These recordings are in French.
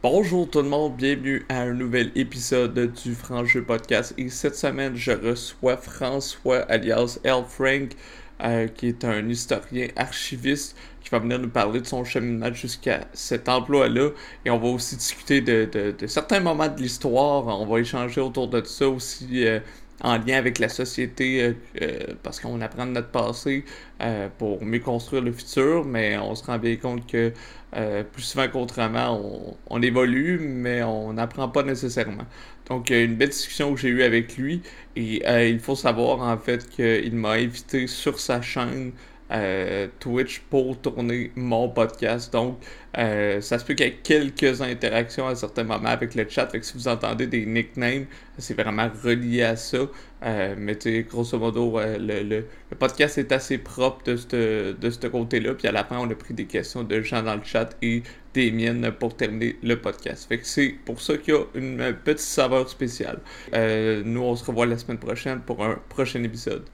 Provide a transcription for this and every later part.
Bonjour tout le monde, bienvenue à un nouvel épisode du Franc Jeu Podcast. Et cette semaine, je reçois François alias L. Frank, euh, qui est un historien archiviste qui va venir nous parler de son cheminement jusqu'à cet emploi-là. Et on va aussi discuter de, certains moments de l'histoire. On va échanger autour de ça aussi. Euh, en lien avec la société euh, euh, parce qu'on apprend de notre passé euh, pour mieux construire le futur, mais on se rend bien compte que plus souvent qu'autrement, on, on, évolue, mais on n'apprend pas nécessairement. Donc, une belle discussion que j'ai eue avec lui et il faut savoir en fait qu'il m'a invité sur sa chaîne euh, Twitch pour tourner mon podcast. Donc, euh, ça se peut qu'il y ait quelques interactions à certains moments avec le chat. Fait que si vous entendez des nicknames, c'est vraiment relié à ça. Euh, mais tu grosso modo, le, le, podcast est assez propre de ce de côté-là. Puis à la fin, on a pris des questions de gens dans le chat et des miennes pour terminer le podcast. Fait que c'est pour ça qu'il y a une petite saveur spéciale. nous, on se revoit la semaine prochaine pour un prochain épisode.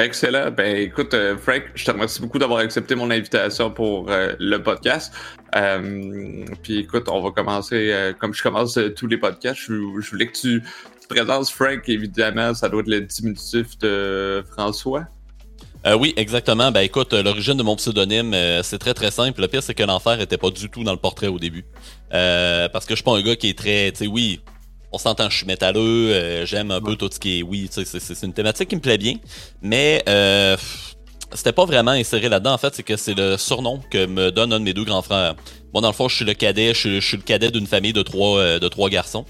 Excellent. Ben écoute, euh, Frank, je te remercie beaucoup d'avoir accepté mon invitation pour euh, le podcast. Euh, puis écoute, on va commencer, comme je commence tous les podcasts, je, voulais que tu te présentes Frank, évidemment, ça doit être le diminutif de François. oui, exactement. Ben écoute, l'origine de mon pseudonyme, c'est très très simple. Le pire, c'est que l'enfer était pas du tout dans le portrait au début. parce que je suis pas un gars qui est très, tu sais, oui, on s'entend, je suis métalleux, euh, j'aime un peu tout ce qui est oui, c'est une thématique qui me plaît bien, mais euh, c'était pas vraiment inséré là-dedans. En fait, c'est que c'est le surnom que me donne un de mes deux grands frères. Moi, dans le fond, je suis le cadet, je, suis le cadet d'une famille de trois, euh, de trois garçons.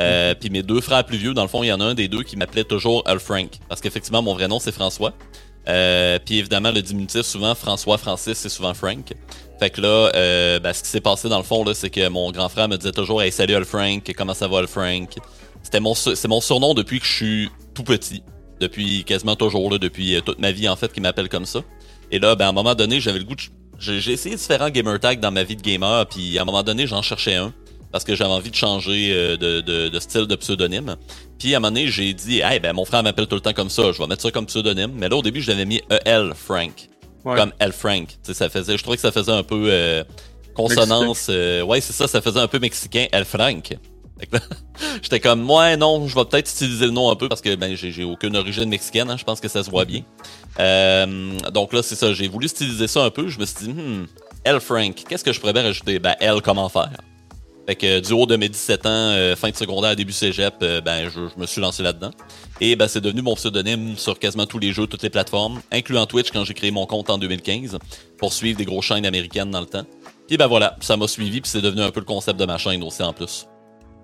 Euh, Puis mes deux frères plus vieux, dans le fond, il y en a un des deux qui m'appelait toujours Al Frank, parce qu'effectivement, mon vrai nom c'est François. Euh, puis évidemment, le diminutif, souvent François, Francis, c'est souvent Frank. Fait que là, euh, ben, ce qui s'est passé dans le fond, c'est que mon grand frère me disait toujours Hey, salut Al Frank, comment ça va Al Frank? C'était mon, c'est mon surnom depuis que je suis tout petit. Depuis quasiment toujours, là, depuis euh, toute ma vie en fait, qui m'appelle comme ça. Et là, ben, à un moment donné, j'avais le goût de. J'ai essayé différents gamer tags dans ma vie de gamer, puis à un moment donné, j'en cherchais un parce que j'avais envie de changer euh, de, de, de, style de pseudonyme. Puis à un moment donné, j'ai dit, hey, ben mon frère m'appelle tout le temps comme ça, je vais mettre ça comme pseudonyme. Mais là, au début, je l'avais mis EL Frank, comme L Frank. sais, ça faisait, je trouvais que ça faisait un peu euh, consonance. Euh, ouais, c'est ça, ça faisait un peu mexicain, L Frank. J'étais comme, ouais, non, je vais peut-être utiliser le nom un peu parce que ben, j'ai aucune origine mexicaine, hein, je pense que ça se voit bien. Euh, donc là, c'est ça, j'ai voulu styliser ça un peu. Je me suis dit, hmm, L Frank, qu'est-ce que je pourrais bien rajouter? Ben, L, comment faire? Fait que du haut de mes 17 ans, euh, fin de secondaire, début cégep, euh, ben je, me suis lancé là-dedans. Et ben c'est devenu mon pseudonyme sur quasiment tous les jeux, toutes les plateformes, incluant Twitch quand j'ai créé mon compte en 2015 pour suivre des grosses chaînes américaines dans le temps. Puis ben voilà, ça m'a suivi puis c'est devenu un peu le concept de ma chaîne aussi en plus.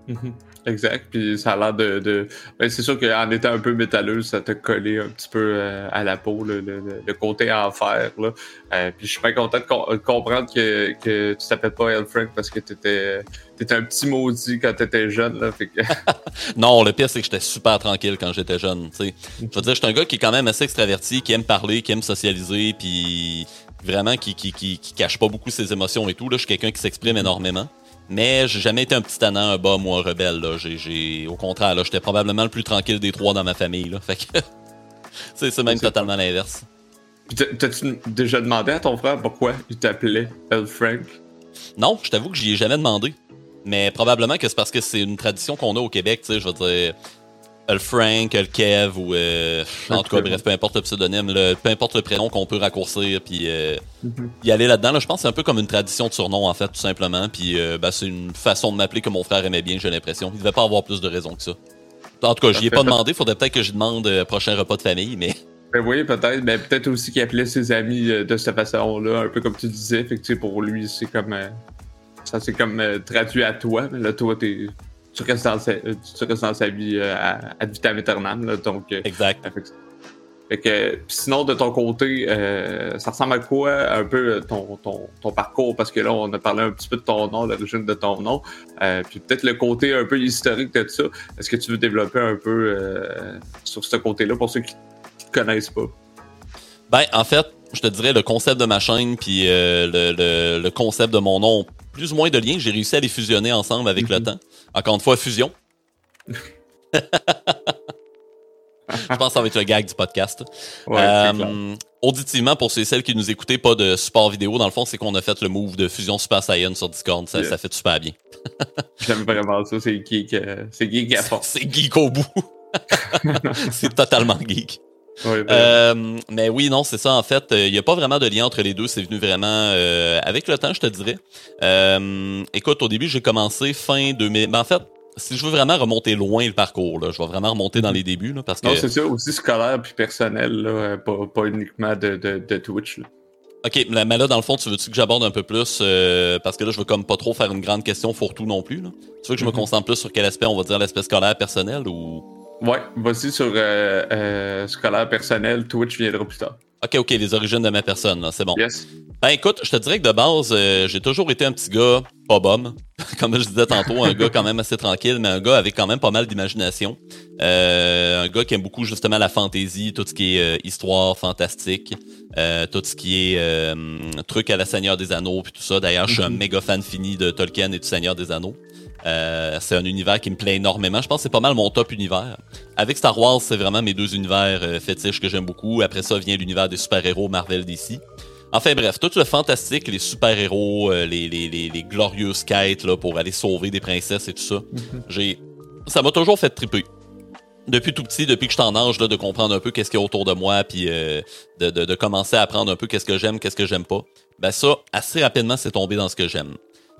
Mhm. Exact. Puis ça a l'air de. de... Ben, c'est sûr qu'en étant un peu métalleux, ça t'a collé un petit peu euh, à la peau, le, le, le côté enfer. Là. Euh, puis je suis pas content de, comprendre que, que tu t'appelles pas El Frank parce que t'étais étais un petit maudit quand t'étais jeune. Là, fait que... non, le pire, c'est que j'étais super tranquille quand j'étais jeune. Je veux dire, je suis un gars qui est quand même assez extraverti, qui aime parler, qui aime socialiser, puis vraiment qui, qui, qui, qui cache pas beaucoup ses émotions et tout. Là, je suis quelqu'un qui s'exprime énormément. Mais j'ai jamais été un petit tannant, un bas, moi, rebelle. Là. Au contraire, j'étais probablement le plus tranquille des trois dans ma famille. Là. Fait que c'est, même totalement l'inverse. T'as-tu déjà demandé à ton frère pourquoi il t'appelait El Frank? Non, je t'avoue que j'y ai jamais demandé. Mais probablement que c'est parce que c'est une tradition qu'on a au Québec, tu sais, je veux dire le Frank, le Kev ou euh, en tout cas bref peu importe le pseudonyme, peu importe le prénom qu'on peut raccourcir puis euh, mhm. y aller là-dedans. Là, je pense que c'est un peu comme une tradition de surnom en fait tout simplement. Puis euh, ben, c'est une façon de m'appeler que mon frère aimait bien, j'ai l'impression. Il devait pas avoir plus de raisons que ça. En tout cas, j'y ai pas demandé. Faudrait peut-être que je demande prochain repas de famille, mais. Ben oui, peut-être. Mais peut-être aussi qu'il appelait ses amis de cette façon-là, un peu comme tu disais. Fait que, pour lui, c'est comme ça c'est comme traduit à toi. Mais là, toi, t'es tu restes dans sa, tu restes dans sa vie euh, à, à vitam aeternam. donc, euh, exact. Fait que, sinon, de ton côté, euh, ça ressemble à quoi un peu ton, ton, ton, parcours? Parce que là, on a parlé un petit peu de ton nom, l'origine de ton nom. Euh, puis peut-être le côté un peu historique de tout ça. Est-ce que tu veux développer un peu euh, sur ce côté-là pour ceux qui ne connaissent pas? Ben, en fait, je te dirais le concept de ma chaîne puis le, le, le, concept de mon nom plus ou moins de liens. J'ai réussi à les fusionner ensemble avec le mhm. temps. Encore une fois, Fusion. Je pense que ça va être le gag du podcast. Euh, auditivement, pour ceux et celles qui nous écoutaient, pas de support vidéo, dans le fond, c'est qu'on a fait le move de Fusion Super Saiyan sur Discord. Ça, ça fait super bien. J'aime vraiment ça. C'est geek, euh, c'est geek à fond. C'est geek au bout. c'est totalement geek. Euh, mais oui, non, c'est ça. En fait, il euh, n'y a pas vraiment de lien entre les deux. C'est venu vraiment euh, avec le temps, je te dirais. Écoute, au début, j'ai commencé fin 2000. Ben, en fait, si je veux vraiment remonter loin le parcours, là, je vais vraiment remonter dans mhm. les débuts. Là, parce que... Non, c'est ça, aussi scolaire puis personnel, là, pas, pas uniquement de, de, de Twitch. Là. OK, mais là, dans le fond, tu veux-tu que j'aborde un peu plus, euh, parce que là, je veux comme pas trop faire une grande question fourre-tout non plus. Là. Tu veux que je me mhm. concentre plus sur quel aspect, on va dire, l'aspect scolaire personnel ou... Ouais, vas-y sur euh, euh, scolaire personnel, Twitch viendra plus tard. Ok, ok, les origines de ma personne, c'est bon. Yes. Ben écoute, je te dirais que de base, euh, j'ai toujours été un petit gars pas bum, comme je disais tantôt, un gars quand même assez tranquille, mais un gars avec quand même pas mal d'imagination. Euh, un gars qui aime beaucoup justement la fantaisie, tout ce qui est euh, histoire fantastique, tout ce qui est truc à la Seigneur des Anneaux puis tout ça. D'ailleurs, je suis un mhm. méga fan fini de Tolkien et du Seigneur des Anneaux. Euh, c'est un univers qui me plaît énormément. Je pense que c'est pas mal mon top univers. Avec Star Wars, c'est vraiment mes deux univers euh, fétiches que j'aime beaucoup. Après ça vient l'univers des super-héros Marvel DC. Enfin bref, tout le fantastique, les super-héros, euh, les, les, les, les, glorieuses quêtes là, pour aller sauver des princesses et tout ça. Mhm. J'ai, Ça m'a toujours fait triper. Depuis tout petit, depuis que je suis en âge là, de comprendre un peu qu'est-ce qu'il y a autour de moi, puis de, de, de, commencer à apprendre un peu qu'est-ce que j'aime, qu'est-ce que j'aime pas. Ben ça, assez rapidement, c'est tombé dans ce que j'aime.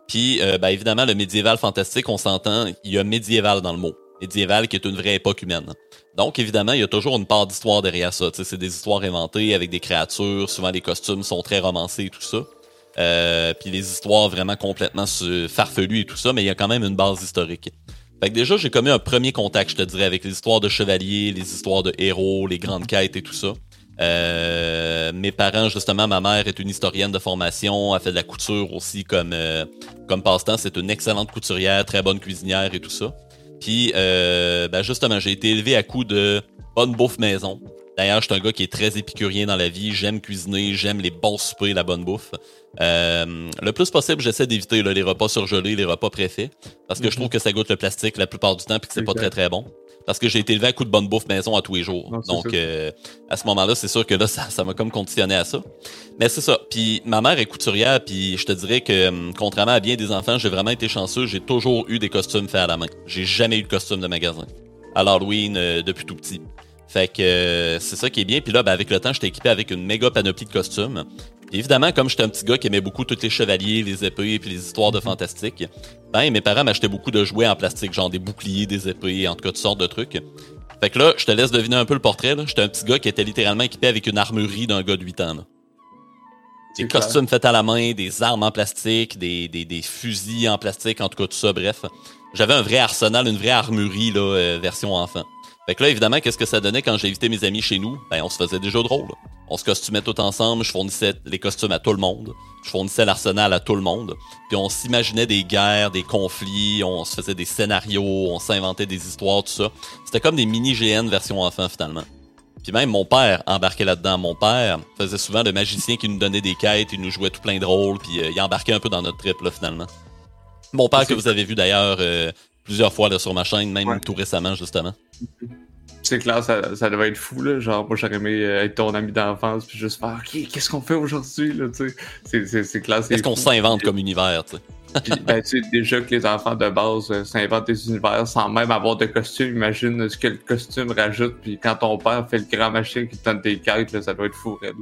Puis, euh, ben, évidemment, le médiéval fantastique, on s'entend, il y a médiéval dans le mot. Médiéval qui est une vraie époque humaine. Donc, évidemment, il y a toujours une part d'histoire derrière ça. C'est des histoires inventées avec des créatures. Souvent, les costumes sont très romancés et tout ça. Euh, puis les histoires vraiment complètement farfelues et tout ça, mais il y a quand même une base historique. Fait que déjà, j'ai commis un premier contact, je te dirais, avec les histoires de chevaliers, les histoires de héros, les grandes quêtes et tout ça. Euh, mes parents, justement, ma mère est une historienne de formation, a fait de la couture aussi comme, euh, passe-temps. C'est une excellente couturière, très bonne cuisinière et tout ça. Puis, euh, ben justement, j'ai été élevé à coup de bonne bouffe maison. D'ailleurs, je suis un gars qui est très épicurien dans la vie. J'aime cuisiner, j'aime les bons soupers, la bonne bouffe. Le plus possible, j'essaie d'éviter les repas surgelés, les repas préfaits, parce que je trouve mhm. que ça goûte le plastique la plupart du temps puis que c'est pas très très bon parce que j'ai été élevé à coup de bonne bouffe maison à tous les jours. Donc, euh, à ce moment-là, c'est sûr que là, ça m'a comme conditionné à ça. Mais c'est ça. Puis ma mère est couturière, puis je te dirais que, hum, contrairement à bien des enfants, j'ai vraiment été chanceux. J'ai toujours eu des costumes faits à la main. J'ai jamais eu de costume de magasin. À l'Halloween, euh, depuis tout petit. Fait que euh, c'est ça qui est bien. Puis là, ben, avec le temps, j'étais équipé avec une méga panoplie de costumes évidemment, comme j'étais un petit gars qui aimait beaucoup tous les chevaliers, les épées et puis les histoires de fantastique, ben mes parents m'achetaient beaucoup de jouets en plastique, genre des boucliers, des épées, en tout cas toutes sortes de trucs. Fait que là, je te laisse deviner un peu le portrait. J'étais un petit gars qui était littéralement équipé avec une armurerie d'un gars de 8 ans. Des costumes faits à la main, des armes en plastique, des, des, des, fusils en plastique, en tout cas tout ça, bref. J'avais un vrai arsenal, une vraie armurerie, là, euh, version enfant. Fait que là, évidemment, qu'est-ce que ça donnait quand j'ai invité mes amis chez nous? Ben, on se faisait des jeux de rôle. On se costumait tout ensemble, je fournissais les costumes à tout le monde, je fournissais l'arsenal à tout le monde, puis on s'imaginait des guerres, des conflits, on se faisait des scénarios, on s'inventait des histoires, tout ça. C'était comme des mini-GN version enfant, finalement. Puis même mon père embarquait là-dedans. Mon père faisait souvent le magicien qui nous donnait des quêtes, il nous jouait tout plein de rôles, puis euh, il embarquait un peu dans notre trip, là, finalement. Mon père, que vous avez vu d'ailleurs euh, plusieurs fois là, sur ma chaîne, même tout récemment, justement. C'est clair, ça, ça devait être fou, là. Genre, moi, j'aurais aimé euh, être ton ami d'enfance, puis juste faire, OK, qu'est-ce qu'on fait aujourd'hui, là, tu sais? C'est clair. Qu'est-ce qu'on s'invente comme univers, tu sais? Puis, ben, tu sais, déjà que les enfants de base euh, s'inventent des univers sans même avoir de costume. Imagine ce que le costume rajoute. Puis quand ton père fait le grand machine qui te donne des quêtes, là, ça doit être fou, Red.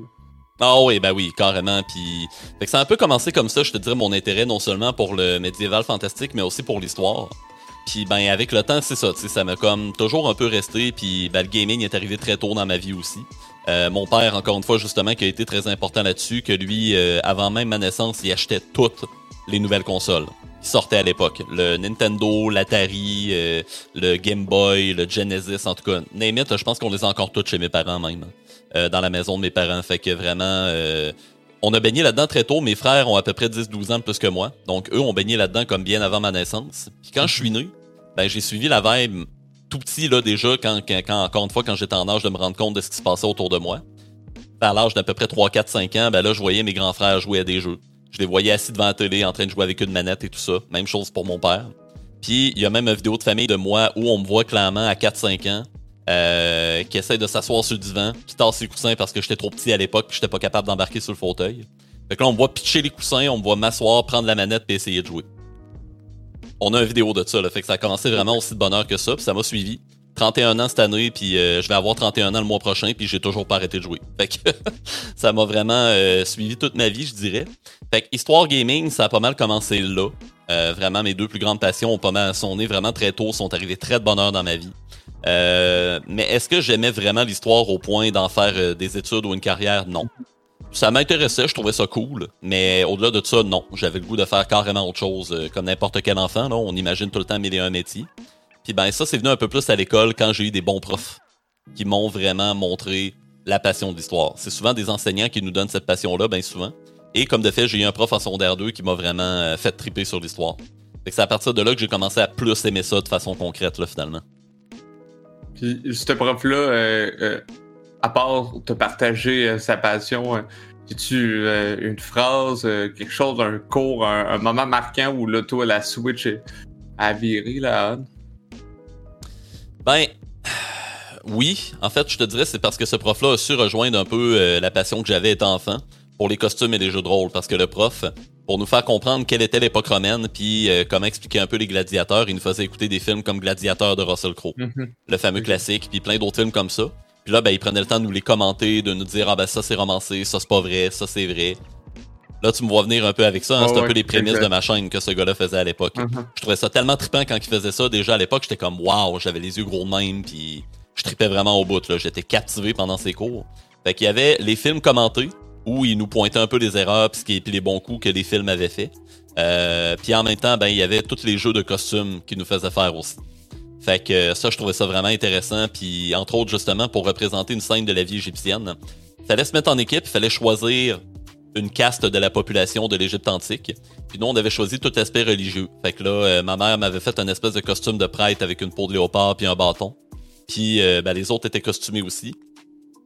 Ah oui, ben oui, carrément. Puis, fait que ça a un peu commencé comme ça, je te dirais, mon intérêt non seulement pour le médiéval fantastique, mais aussi pour l'histoire. Puis ben avec le temps, c'est ça, ça m'a comme toujours un peu resté. Puis ben, le gaming est arrivé très tôt dans ma vie aussi. Euh, mon père, encore une fois, justement, qui a été très important là-dessus, que lui, euh, avant même ma naissance, il achetait toutes les nouvelles consoles qui sortaient à l'époque. Le Nintendo, l'Atari, euh, le Game Boy, le Genesis, en tout cas. Name je pense qu'on les a encore toutes chez mes parents même. dans la maison de mes parents. Fait que vraiment, on a baigné là-dedans très tôt. Mes frères ont à peu près 10-12 ans plus que moi. Donc, eux ont baigné là-dedans comme bien avant ma naissance. Puis quand je suis né, ben, j'ai suivi la vibe tout petit, là, déjà, quand, encore une fois, quand j'étais en âge de me rendre compte de ce qui se passait autour de moi. À l'âge d'à peu près 3, 4, 5 ans, ben je voyais mes grands frères jouer à des jeux. Je les voyais assis devant la télé en train de jouer avec une manette et tout ça. Même chose pour mon père. Puis il y a même une vidéo de famille de moi où on me voit clairement à 4-5 ans euh, qui essaie de s'asseoir sur le divan, qui tasse ses coussins parce que j'étais trop petit à l'époque, j'étais pas capable d'embarquer sur le fauteuil. Fait que là, on me voit pitcher les coussins, on me voit m'asseoir, prendre la manette et essayer de jouer. On a une vidéo de ça, là, fait que ça a commencé vraiment aussi de bonheur que ça, puis ça m'a suivi. 31 ans cette année, puis euh, je vais avoir 31 ans le mois prochain, puis j'ai toujours pas arrêté de jouer. Fait que ça m'a vraiment euh, suivi toute ma vie, je dirais. Fait que Histoire Gaming, ça a pas mal commencé là. Euh, vraiment, mes deux plus grandes passions ont pas mal sonné vraiment très tôt, sont arrivées très de bonheur dans ma vie. Euh, mais est-ce que j'aimais vraiment l'histoire au point d'en faire euh, des études ou une carrière? Non. Ça m'intéressait, je trouvais ça cool, mais au-delà de ça, non. J'avais le goût de faire carrément autre chose, euh, comme n'importe quel enfant, là, on imagine tout le temps mille et un métiers. Puis ben ça, c'est venu un peu plus à l'école quand j'ai eu des bons profs qui m'ont vraiment montré la passion de l'histoire. C'est souvent des enseignants qui nous donnent cette passion-là, bien souvent. Et comme de fait, j'ai eu un prof en secondaire 2 qui m'a vraiment fait triper sur l'histoire. c'est à partir de là que j'ai commencé à plus aimer ça de façon concrète, là, finalement. Puis, ce prof-là, euh, euh, à part te partager euh, sa passion, as-tu une phrase, quelque chose, un cours, un, moment marquant où là, toi, la Switch a viré, là? Ben, oui. En fait, je te dirais, c'est parce que ce prof-là a su rejoindre un peu la passion que j'avais étant enfant pour les costumes et les jeux de rôle. Parce que le prof, pour nous faire comprendre quelle était l'époque romaine, puis euh, comment expliquer un peu les gladiateurs. Il nous faisait écouter des films comme Gladiateur de Russell Crowe, mhm. le fameux classique, puis plein d'autres films comme ça. Puis là, ben, il prenait le temps de nous les commenter, de nous dire ah ben ça c'est romancé, ça c'est pas vrai, ça c'est vrai. Là, tu me vois venir un peu avec ça. Hein, c'est un peu les prémices de ma chaîne que ce gars-là faisait à l'époque. Mhm. Je trouvais ça tellement trippant quand il faisait ça. Déjà à l'époque, j'étais comme waouh, j'avais les yeux gros de même, puis je tripais vraiment au bout. Là, j'étais captivé pendant ses cours. Fait qu'il y avait les films commentés où il nous pointait un peu les erreurs puis les bons coups que les films avaient fait. Euh, puis en même temps, ben il y avait tous les jeux de costumes qu'il nous faisait faire aussi. Fait que ça, je trouvais ça vraiment intéressant. Puis entre autres, justement, pour représenter une scène de la vie égyptienne, fallait se mettre en équipe, fallait choisir une caste de la population de l'Égypte antique. Puis nous, on avait choisi tout aspect religieux. Fait que là, euh, ma mère m'avait fait un espèce de costume de prêtre avec une peau de léopard puis un bâton. Puis euh, ben, les autres étaient costumés aussi.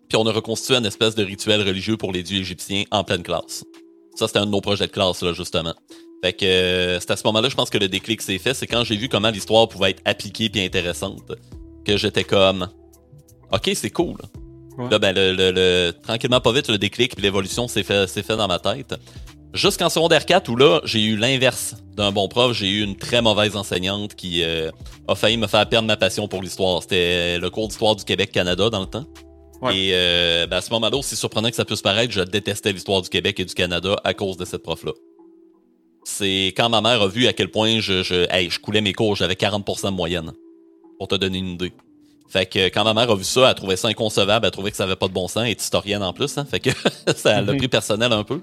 Puis on a reconstitué un espèce de rituel religieux pour les dieux égyptiens en pleine classe. Ça, c'était un de nos projets de classe, là, justement. Fait que euh, c'est à ce moment-là, je pense que le déclic s'est fait. C'est quand j'ai vu comment l'histoire pouvait être appliquée puis intéressante que j'étais comme, ok, c'est cool. Là, ben, le, le, tranquillement pas vite, le déclic puis l'évolution s'est fait, fait dans ma tête. Jusqu'en secondaire 4 où là, j'ai eu l'inverse d'un bon prof. J'ai eu une très mauvaise enseignante qui euh, a failli me faire perdre ma passion pour l'histoire. C'était le cours d'histoire du Québec-Canada dans le temps. Et euh, ben à ce moment-là, aussi surprenant que ça puisse paraître, je détestais l'histoire du Québec et du Canada à cause de cette prof-là. C'est quand ma mère a vu à quel point je, je, je coulais mes cours, j'avais 40% de moyenne. Pour te donner une idée. Fait que quand ma mère a vu ça, elle a trouvé ça inconcevable, elle a trouvé que ça avait pas de bon sens, elle est historienne en plus, hein, fait que ça l'a pris personnel un peu.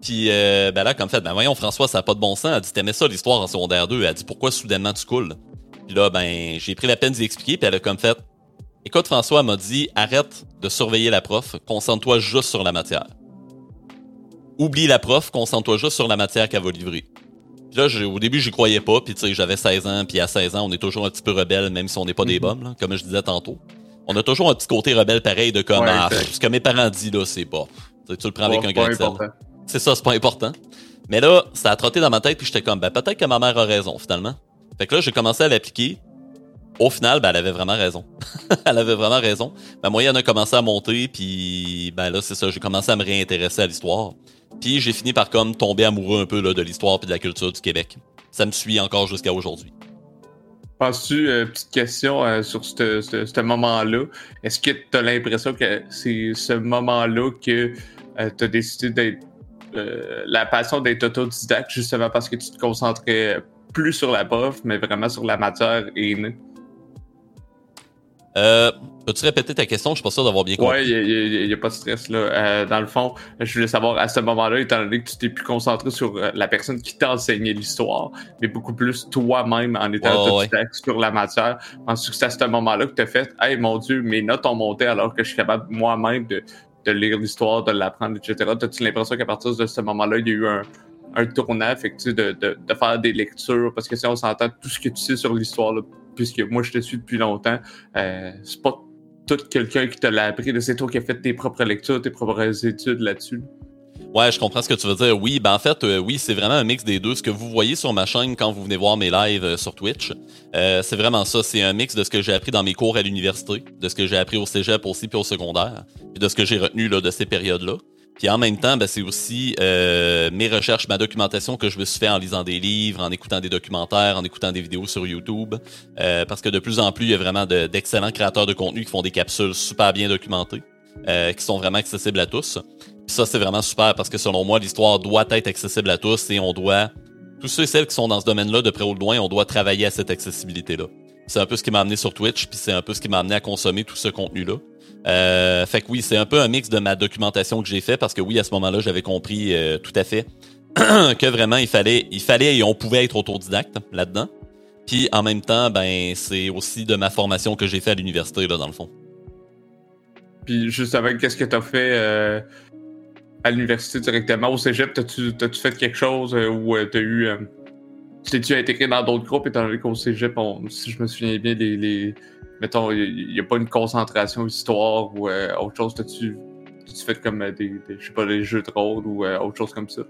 Puis euh, ben là, comme fait, ben voyons François, ça a pas de bon sens. Elle dit t'aimais ça l'histoire en secondaire 2. Elle dit pourquoi soudainement tu coules? Puis là, ben j'ai pris la peine d'y expliquer, puis elle a comme fait Écoute, François m'a dit arrête de surveiller la prof, concentre-toi juste sur la matière. Oublie la prof, concentre-toi juste sur la matière qu'elle va livrer. Puis là, au début, j'y croyais pas, puis tu sais, j'avais 16 ans, puis à 16 ans, on est toujours un petit peu rebelle, même si on n'est pas des mhm. bombes, comme je disais tantôt. On a toujours un petit côté rebelle pareil de comme, ah, ce que mes parents disent, là, c'est pas. Tu, le prends avec un grain de sel. C'est ça, c'est pas important. Mais là, ça a trotté dans ma tête, puis j'étais comme, ben peut-être que ma mère a raison, finalement. Fait que là, j'ai commencé à l'appliquer, au final, ben, elle avait vraiment raison. elle avait vraiment raison. Ma moyenne a commencé à monter, puis ben là, c'est ça, j'ai commencé à me réintéresser à l'histoire. Puis j'ai fini par comme tomber amoureux un peu là, de l'histoire et de la culture du Québec. Ça me suit encore jusqu'à aujourd'hui. Penses-tu, euh, petite question euh, sur ce moment-là, est-ce que tu as l'impression que c'est ce moment-là que euh, tu as décidé d'être la passion d'être autodidacte justement parce que tu te concentrais plus sur la prof, mais vraiment sur la matière et euh, Peux-tu répéter ta question? Je suis pas sûr d'avoir bien compris. Ouais, il n'y a, pas de stress. là. Euh, dans le fond, je voulais savoir à ce moment-là, étant donné que tu t'es plus concentré sur euh, la personne qui t'a enseigné l'histoire, mais beaucoup plus toi-même en étant oh, sur la matière. Penses-tu que c'est à ce moment-là que tu as fait Hey mon Dieu, mes notes ont monté alors que je suis capable moi-même de, de lire l'histoire, de l'apprendre, etc. As-tu l'impression qu'à partir de ce moment-là, il y a eu un, un tournant, fait de, de, de, faire des lectures, parce que si on s'entend tout ce que tu sais sur l'histoire, puisque moi je te suis depuis longtemps, euh, c'est pas tout quelqu'un qui te l'a appris, c'est toi qui as fait tes propres lectures, tes propres études là-dessus. Ouais, je comprends ce que tu veux dire. Oui, ben en fait, euh, oui, c'est vraiment un mix des deux. Ce que vous voyez sur ma chaîne quand vous venez voir mes lives euh, sur Twitch, c'est vraiment ça. C'est un mix de ce que j'ai appris dans mes cours à l'université, de ce que j'ai appris au cégep aussi puis au secondaire, puis de ce que j'ai retenu là, de ces périodes-là. Puis en même temps, ben, c'est aussi mes recherches, ma documentation que je me suis fait en lisant des livres, en écoutant des documentaires, en écoutant des vidéos sur YouTube. parce que de plus en plus, il y a vraiment d'excellents créateurs de contenu qui font des capsules super bien documentées, qui sont vraiment accessibles à tous ça, c'est vraiment super parce que selon moi, l'histoire doit être accessible à tous et on doit, tous ceux et celles qui sont dans ce domaine-là, de près ou de loin, on doit travailler à cette accessibilité-là. C'est un peu ce qui m'a amené sur Twitch, puis c'est un peu ce qui m'a amené à consommer tout ce contenu-là. Euh, fait que oui, c'est un peu un mix de ma documentation que j'ai fait parce que oui, à ce moment-là, j'avais compris euh, tout à fait que vraiment il fallait, il fallait et on pouvait être autodidacte là-dedans. Puis en même temps, ben c'est aussi de ma formation que j'ai fait à l'université là dans le fond. Puis justement, qu'est-ce que tu as fait euh, à l'université directement? Au cégep, t'as-tu as fait quelque chose euh, t'as eu. Euh, T'es-tu intégré dans d'autres groupes étant donné qu'au cégep, si je me souviens bien, les. les mettons, il n'y a, pas une concentration histoire ou autre chose. T'as-tu fait comme des, je sais pas, des jeux de rôle ou autre chose comme ça?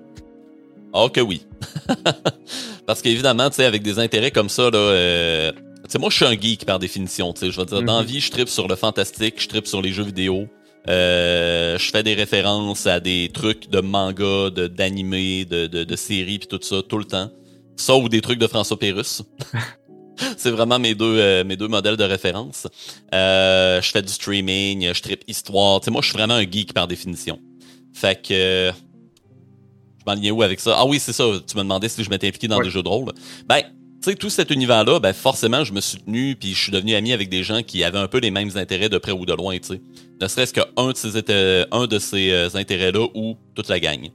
Oh que oui. Parce qu'évidemment, tu sais, avec des intérêts comme ça, là, moi, je suis un geek par définition, tu sais. Je veux dire, dans la mhm. vie, je tripe sur le fantastique, je tripe sur les jeux vidéo. Euh, je fais des références à des trucs de manga, de d'animé, de, de, de séries puis tout ça tout le temps. Ça ou des trucs de François Pérus. c'est vraiment mes deux euh, mes deux modèles de référence. Euh, je fais du streaming, je tripe histoire. Moi, je suis vraiment un geek par définition. Fait que je m'enlignais où avec ça? Ah oui, c'est ça. Tu me demandais si je m'étais impliqué dans des jeux de rôle. Ben tu sais, tout cet univers-là, ben forcément, je me suis tenu, puis je suis devenu ami avec des gens qui avaient un peu les mêmes intérêts de près ou de loin, tu sais. Ne serait-ce qu'un de ces, un de ces euh, intérêts-là ou toute la gang.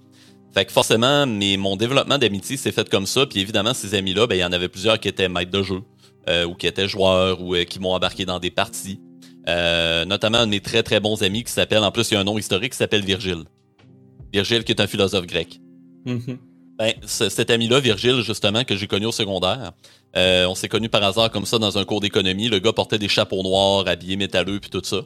Fait que forcément, mais mon développement d'amitié s'est fait comme ça, puis évidemment, ces amis-là, ben il y en avait plusieurs qui étaient maîtres de jeu, euh, ou qui étaient joueurs, ou euh, qui m'ont embarqué dans des parties. notamment un de mes très très bons amis qui s'appelle, en plus, il y a un nom historique qui s'appelle Virgile. Virgile qui est un philosophe grec. Mm-hmm. Ben, cet ami-là, Virgile, justement, que j'ai connu au secondaire, euh, on s'est connu par hasard comme ça dans un cours d'économie. Le gars portait des chapeaux noirs, habillé métalleux, puis tout ça.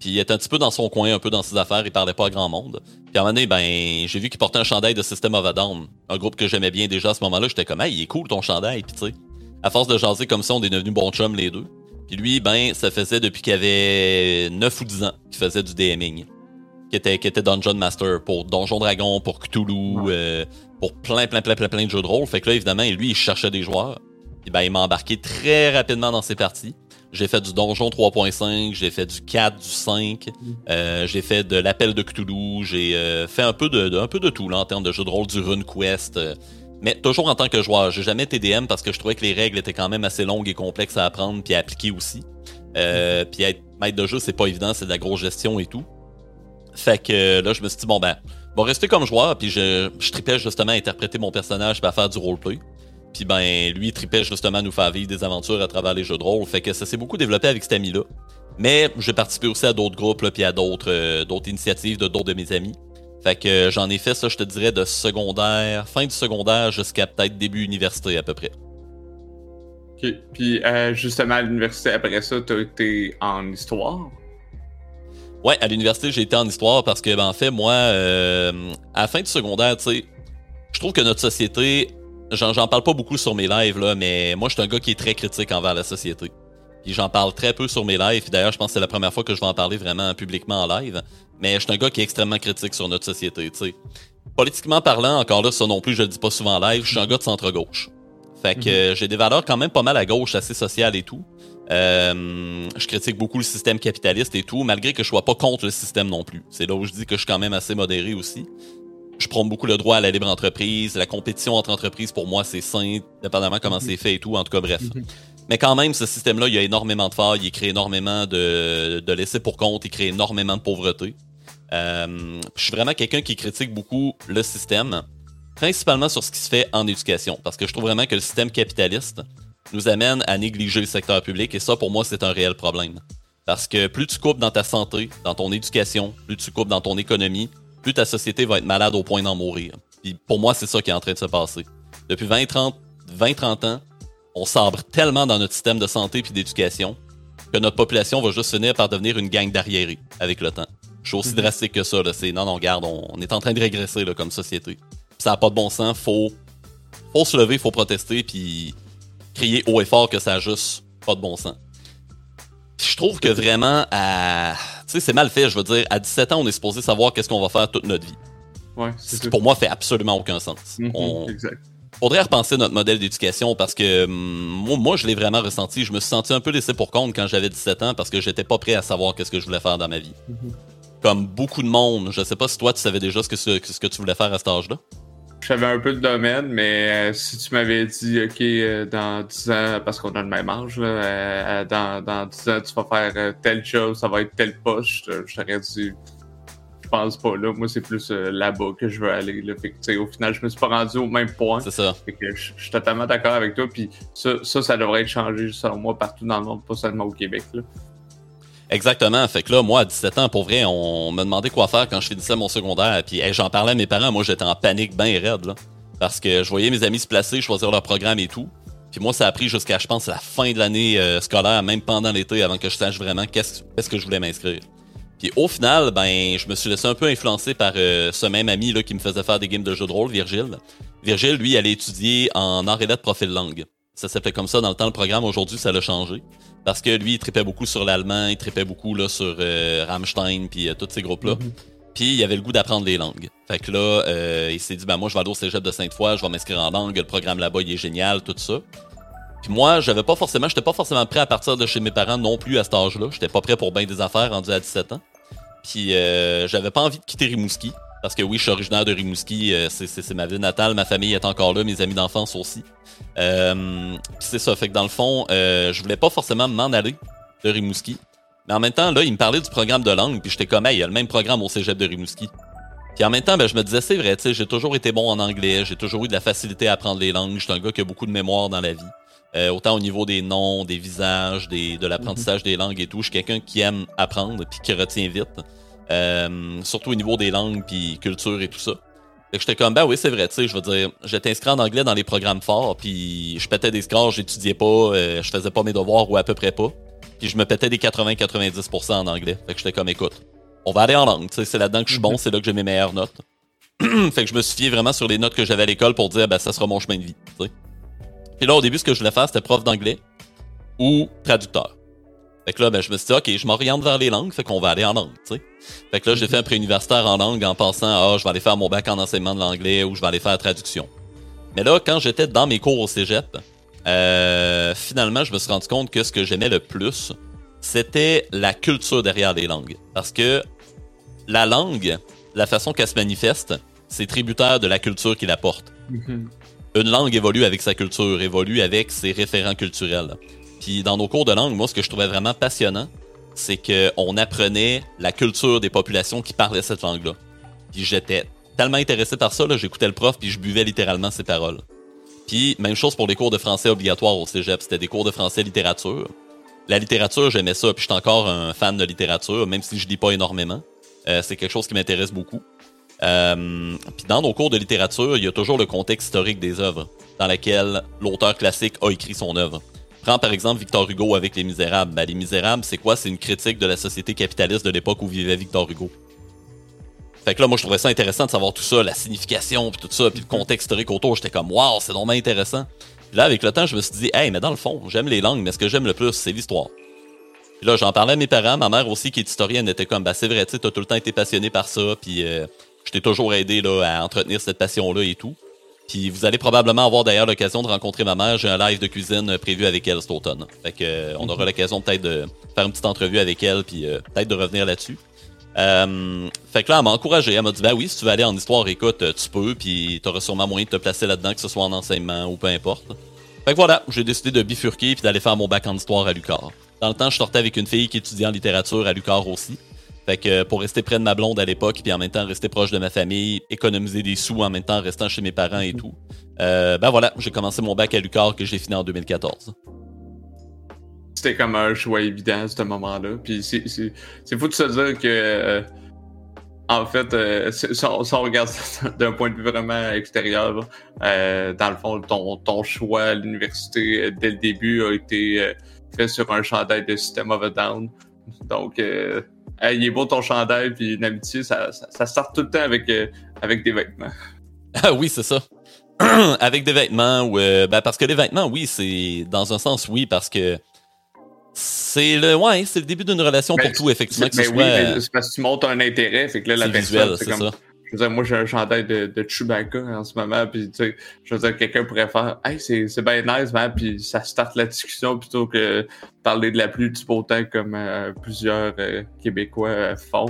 Puis il était un petit peu dans son coin, un peu dans ses affaires, il parlait pas à grand monde. Puis à un moment donné, ben, j'ai vu qu'il portait un chandail de System of a Down, un groupe que j'aimais bien déjà à ce moment-là. J'étais comme, hey, il est cool ton chandail, puis tu sais. À force de jaser comme ça, on est devenus bons chums les deux. Puis lui, ben, ça faisait depuis qu'il avait 9 ou 10 ans qu'il faisait du DMing. Qui était, qui était Dungeon Master pour Donjon Dragon, pour Cthulhu, euh, pour plein, plein, plein, plein, plein de jeux de rôle. Fait que là, évidemment, lui, il cherchait des joueurs. Puis ben, il m'a embarqué très rapidement dans ses parties. J'ai fait du Donjon 3.5, j'ai fait du 4, du 5, euh, j'ai fait de l'appel de Cthulhu, j'ai euh, fait un peu de, un peu de tout là, en termes de jeux de rôle, du RuneQuest. Euh, mais toujours en tant que joueur. J'ai jamais été DM parce que je trouvais que les règles étaient quand même assez longues et complexes à apprendre puis à appliquer aussi. Euh, puis être maître de jeu, c'est pas évident, c'est de la grosse gestion et tout. Fait que là, je me suis dit, bon ben, bon, rester comme joueur, puis je, je tripais justement à interpréter mon personnage et à faire du roleplay. Puis ben, lui, il tripait justement à nous faire vivre des aventures à travers les jeux de rôle. Fait que ça s'est beaucoup développé avec cet ami-là. Mais j'ai participé aussi à d'autres groupes, là, puis à d'autres euh, d'autres initiatives de d'autres de mes amis. Fait que euh, j'en ai fait ça, je te dirais, de secondaire, fin du secondaire jusqu'à peut-être début université à peu près. Ok. Puis euh, justement à l'université, après ça, t'as été en histoire? Ouais, à l'université, j'ai été en histoire parce que, ben, en fait, moi, à la fin du secondaire, tu sais, je trouve que notre société J'en parle pas beaucoup sur mes lives, là, mais moi, je suis un gars qui est très critique envers la société. Puis j'en parle très peu sur mes lives. D'ailleurs, je pense que c'est la première fois que je vais en parler vraiment publiquement en live. Mais je suis un gars qui est extrêmement critique sur notre société, tu sais. Politiquement parlant, encore là, ça non plus, je le dis pas souvent en live, je suis un gars de centre-gauche. Fait que mhm. j'ai des valeurs quand même pas mal à gauche, assez sociales et tout. Euh, je critique beaucoup le système capitaliste et tout, malgré que je sois pas contre le système non plus. C'est là où je dis que je suis quand même assez modéré aussi je prends beaucoup le droit à la libre entreprise. La compétition entre entreprises, pour moi, c'est sain, dépendamment comment c'est fait et tout. En tout cas, bref. Mhm. Mais quand même, ce système-là, il y a énormément de failles, il crée énormément de, de laisser pour compte, il crée énormément de pauvreté. Euh, je suis vraiment quelqu'un qui critique beaucoup le système, principalement sur ce qui se fait en éducation, parce que je trouve vraiment que le système capitaliste nous amène à négliger le secteur public, et ça, pour moi, c'est un réel problème. Parce que plus tu coupes dans ta santé, dans ton éducation, plus tu coupes dans ton économie, plus ta société va être malade au point d'en mourir. Puis pour moi, c'est ça qui est en train de se passer. Depuis 20, 30, 20, 30 ans, on sabre tellement dans notre système de santé puis d'éducation que notre population va juste finir par devenir une gang d'arriérés avec le temps. Je suis aussi drastique que ça. C'est non, non, regarde, on, est en train de régresser là, comme société. Ça n'a pas de bon sens. Faut, faut se lever, faut protester, puis crier haut et fort que ça a juste pas de bon sens. je trouve que vraiment, à... tu sais, c'est mal fait. Je veux dire, à 17 ans, on est supposé savoir qu'est-ce qu'on va faire toute notre vie. Ouais, Ce qui, pour moi, fait absolument aucun sens. Mhm, on... Exact. Faudrait repenser notre modèle d'éducation parce que hum, moi, je l'ai vraiment ressenti. Je me suis senti un peu laissé pour compte quand j'avais 17 ans parce que j'étais pas prêt à savoir qu'est-ce que je voulais faire dans ma vie. Mhm. Comme beaucoup de monde, je sais pas si toi tu savais déjà ce que, ce que tu voulais faire à cet âge-là. Je savais un peu de domaine, mais euh, si tu m'avais dit, OK, euh, dans 10 ans, parce qu'on a le même âge, là, euh, dans, dans 10 ans, tu vas faire euh, tel job, ça va être telle poche, je t'aurais dit, je pense pas là. Moi, c'est plus là-bas que je veux aller. Là. Fait que, au final, je me suis pas rendu au même point. C'est ça. Fait que je, je suis totalement d'accord avec toi. Puis ça, ça, ça devrait être changé, selon moi, partout dans le monde, pas seulement au Québec. Là. Exactement. Fait que là, moi, à 17 ans, pour vrai, on me demandait quoi faire quand je finissais mon secondaire. Puis j'en parlais à mes parents. Moi, j'étais en panique bien raide, là. Parce que je voyais mes amis se placer, choisir leur programme et tout. Puis moi, ça a pris jusqu'à, je pense, la fin de l'année euh, scolaire, même pendant l'été, avant que je sache vraiment qu'est-ce que je voulais m'inscrire. Puis au final, ben, je me suis laissé un peu influencer par euh, ce même ami là, qui me faisait faire des games de jeux de rôle, Virgile. Virgile, lui, allait étudier en art et lettres profil langue. Ça s'appelait comme ça dans le temps le programme. Aujourd'hui, ça l'a changé. Parce que lui, il tripait beaucoup sur l'allemand, il tripait beaucoup là, sur euh, Rammstein, puis euh, tous ces groupes-là. Puis il avait le goût d'apprendre les langues. Fait que là, euh, il s'est dit, ben moi, je vais aller au cégep de Sainte-Foy, je vais m'inscrire en langue, le programme là-bas, il est génial, tout ça. Puis moi, j'avais pas forcément, j'étais pas forcément prêt à partir de chez mes parents non plus à cet âge-là. J'étais pas prêt pour bien des affaires rendu à 17 ans. Puis euh, j'avais pas envie de quitter Rimouski. Parce que oui, je suis originaire de Rimouski, euh, c'est- ma ville natale, ma famille est encore là, mes amis d'enfance aussi. Euh, puis c'est ça, fait que dans le fond, euh, je voulais pas forcément m'en aller de Rimouski. Mais en même temps, là, il me parlait du programme de langue, puis j'étais comme, hey, il y a le même programme au cégep de Rimouski. Puis en même temps, ben, je me disais, c'est vrai, tu sais, j'ai toujours été bon en anglais, j'ai toujours eu de la facilité à apprendre les langues, je suis un gars qui a beaucoup de mémoire dans la vie. Euh, autant au niveau des noms, des visages, des, de l'apprentissage des langues et tout. Je suis quelqu'un qui aime apprendre puis qui retient vite. Euh, surtout au niveau des langues puis culture et tout ça. Fait que j'étais comme, ben oui, c'est vrai, tu sais, je veux dire, j'étais inscrit en anglais dans les programmes forts, puis je pétais des scores, j'étudiais pas, euh, je faisais pas mes devoirs ou à peu près pas. Puis je me pétais des 80-90% en anglais. Fait que j'étais comme, écoute, on va aller en langue, tu sais, c'est là-dedans que je suis bon, c'est là que j'ai mes meilleures notes. fait que je me suis fié vraiment sur les notes que j'avais à l'école pour dire, ben ça sera mon chemin de vie, tu sais. Puis là, au début, ce que je voulais faire, c'était prof d'anglais ou traducteur. Fait que là, ben, je me suis dit, OK, je m'oriente vers les langues, fait qu'on va aller en langue, tu sais. Fait que là, j'ai fait un préuniversitaire en langue en pensant, ah, je vais aller faire mon bac en enseignement de l'anglais ou je vais aller faire traduction. Mais là, quand j'étais dans mes cours au cégep, euh, finalement, je me suis rendu compte que ce que j'aimais le plus, c'était la culture derrière les langues. Parce que la langue, la façon qu'elle se manifeste, c'est tributaire de la culture qu'il apporte Mhm. une langue évolue avec sa culture, évolue avec ses référents culturels. Puis dans nos cours de langue, moi, ce que je trouvais vraiment passionnant, c'est qu'on apprenait la culture des populations qui parlaient cette langue-là. Puis j'étais tellement intéressé par ça, j'écoutais le prof, puis je buvais littéralement ses paroles. Puis même chose pour les cours de français obligatoires au cégep, c'était des cours de français littérature. La littérature, j'aimais ça, puis je suis encore un fan de littérature, même si je lis pas énormément. Euh, c'est quelque chose qui m'intéresse beaucoup. Euh, puis dans nos cours de littérature, il y a toujours le contexte historique des œuvres dans lequel l'auteur classique a écrit son œuvre. Prends par exemple Victor Hugo avec Les Misérables. Ben, les Misérables, c'est quoi? C'est une critique de la société capitaliste de l'époque où vivait Victor Hugo. Fait que là, moi, je trouvais ça intéressant de savoir tout ça, la signification, puis tout ça, puis le contexte historique autour. J'étais comme, waouh, c'est vraiment intéressant. Puis là, avec le temps, je me suis dit, hey, mais dans le fond, j'aime les langues, mais ce que j'aime le plus, c'est l'histoire. Puis là, j'en parlais à mes parents. Ma mère aussi, qui est historienne, était comme, bah, c'est vrai, tu sais, t'as tout le temps été passionné par ça, puis euh, je t'ai toujours aidé là, à entretenir cette passion-là et tout. Puis vous allez probablement avoir d'ailleurs l'occasion de rencontrer ma mère. J'ai un live de cuisine euh, prévu avec elle cet automne. Fait que euh, on aura l'occasion peut-être de faire une petite entrevue avec elle, puis euh, peut-être de revenir là-dessus. Euh, fait que là, elle m'a encouragé. Elle m'a dit, ben oui, si tu veux aller en histoire, écoute, tu peux, puis t'auras sûrement moyen de te placer là-dedans, que ce soit en enseignement ou peu importe. Fait que voilà, j'ai décidé de bifurquer puis d'aller faire mon bac en histoire à Lucar. Dans le temps, je sortais avec une fille qui étudiait en littérature à Lucar aussi. Fait que pour rester près de ma blonde à l'époque, puis en même temps rester proche de ma famille, économiser des sous en même temps restant chez mes parents et tout. Euh, ben voilà, j'ai commencé mon bac à Lucar que j'ai fini en 2014. C'était comme un choix évident à ce moment-là. Puis c'est- fou de se dire que, euh, en fait, euh, si, on, d'un point de vue vraiment extérieur, euh, dans le fond, ton, ton choix à l'université dès le début a été fait sur un chandail de System of a Down. Donc, euh, il est beau ton chandail, puis une amitié, ça, ça, start tout le temps avec, euh, avec des vêtements. Ah oui, c'est ça. avec des vêtements, ou euh, ben parce que les vêtements, oui, c'est dans un sens, oui, parce que c'est le ouais, c'est le début d'une relation pour tout, effectivement. mais oui, mais c'est parce que tu montres un intérêt, fait que là, la personne, c'est comme. Ça. Je veux dire, moi, j'ai un chandail de, de Chewbacca en ce moment, puis tu sais, je veux dire, quelqu'un pourrait faire « Hey, c'est, c'est bien nice, man », puis ça starte la discussion plutôt que parler de la pluie du beau temps comme euh, plusieurs euh, Québécois euh, font.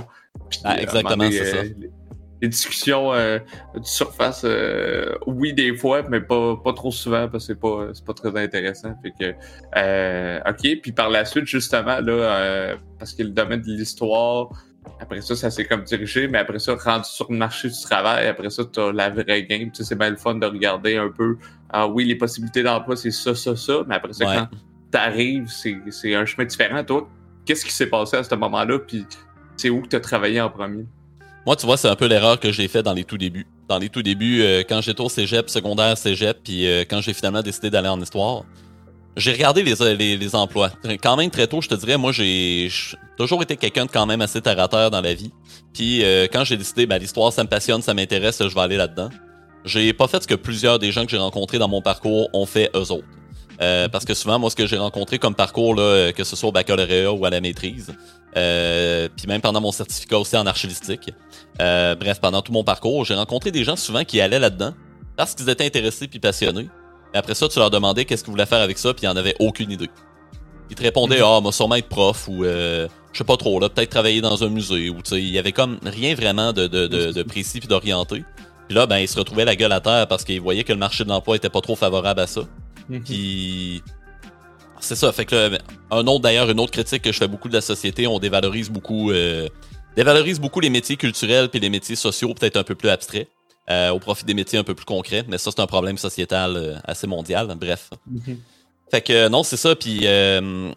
ah, exactement, c'est ça. Les, discussions de surface, oui, des fois, mais pas, pas trop souvent, parce que c'est pas, c'est pas très intéressant. Fait que, OK, puis par la suite, justement, là, parce que le domaine de l'histoire après ça, ça s'est comme dirigé, mais après ça, rendu sur le marché du travail, après ça, tu as la vraie game. Tu sais, c'est bien le fun de regarder un peu. Ah oui, les possibilités d'emploi, c'est ça, ça, ça, mais après ça, quand tu arrives, c'est un chemin différent. Toi, qu'est-ce qui s'est passé à ce moment-là, puis c'est où que tu as travaillé en premier? Moi, tu vois, c'est un peu l'erreur que j'ai fait dans les tout débuts. Dans les tout débuts, euh, quand j'étais au cégep, secondaire, cégep, puis euh, quand j'ai finalement décidé d'aller en histoire, j'ai regardé les, les, les, emplois. Quand même très tôt, je te dirais, moi j'ai toujours été quelqu'un de quand même assez terre dans la vie. Puis euh, quand j'ai décidé, ben, l'histoire ça me passionne, ça m'intéresse, je vais aller là-dedans. J'ai pas fait ce que plusieurs des gens que j'ai rencontrés dans mon parcours ont fait eux autres. Euh, parce que souvent, moi, ce que j'ai rencontré comme parcours, là, que ce soit au baccalauréat ou à la maîtrise, euh, puis même pendant mon certificat aussi en archivistique, euh, bref, pendant tout mon parcours, j'ai rencontré des gens souvent qui allaient là-dedans parce qu'ils étaient intéressés puis passionnés après ça, tu leur demandais qu'est-ce qu'ils voulaient faire avec ça, puis ils n'en avaient aucune idée. Ils te répondaient, mhm. ah, moi, sûrement être prof, ou euh, je sais pas trop, là, peut-être travailler dans un musée, ou tu sais, il y avait comme rien vraiment de, de, de, précis puis d'orienté. Puis là, ben, ils se retrouvaient la gueule à terre parce qu'ils voyaient que le marché de l'emploi était pas trop favorable à ça. Mhm. Puis c'est ça. Fait que un autre d'ailleurs, une autre critique que je fais beaucoup de la société, on dévalorise beaucoup, euh, dévalorise beaucoup les métiers culturels puis les métiers sociaux peut-être un peu plus abstraits. Euh, au profit des métiers un peu plus concrets. Mais ça, c'est un problème sociétal euh, assez mondial. Bref. Mhm. Fait que non, c'est ça. Puis euh,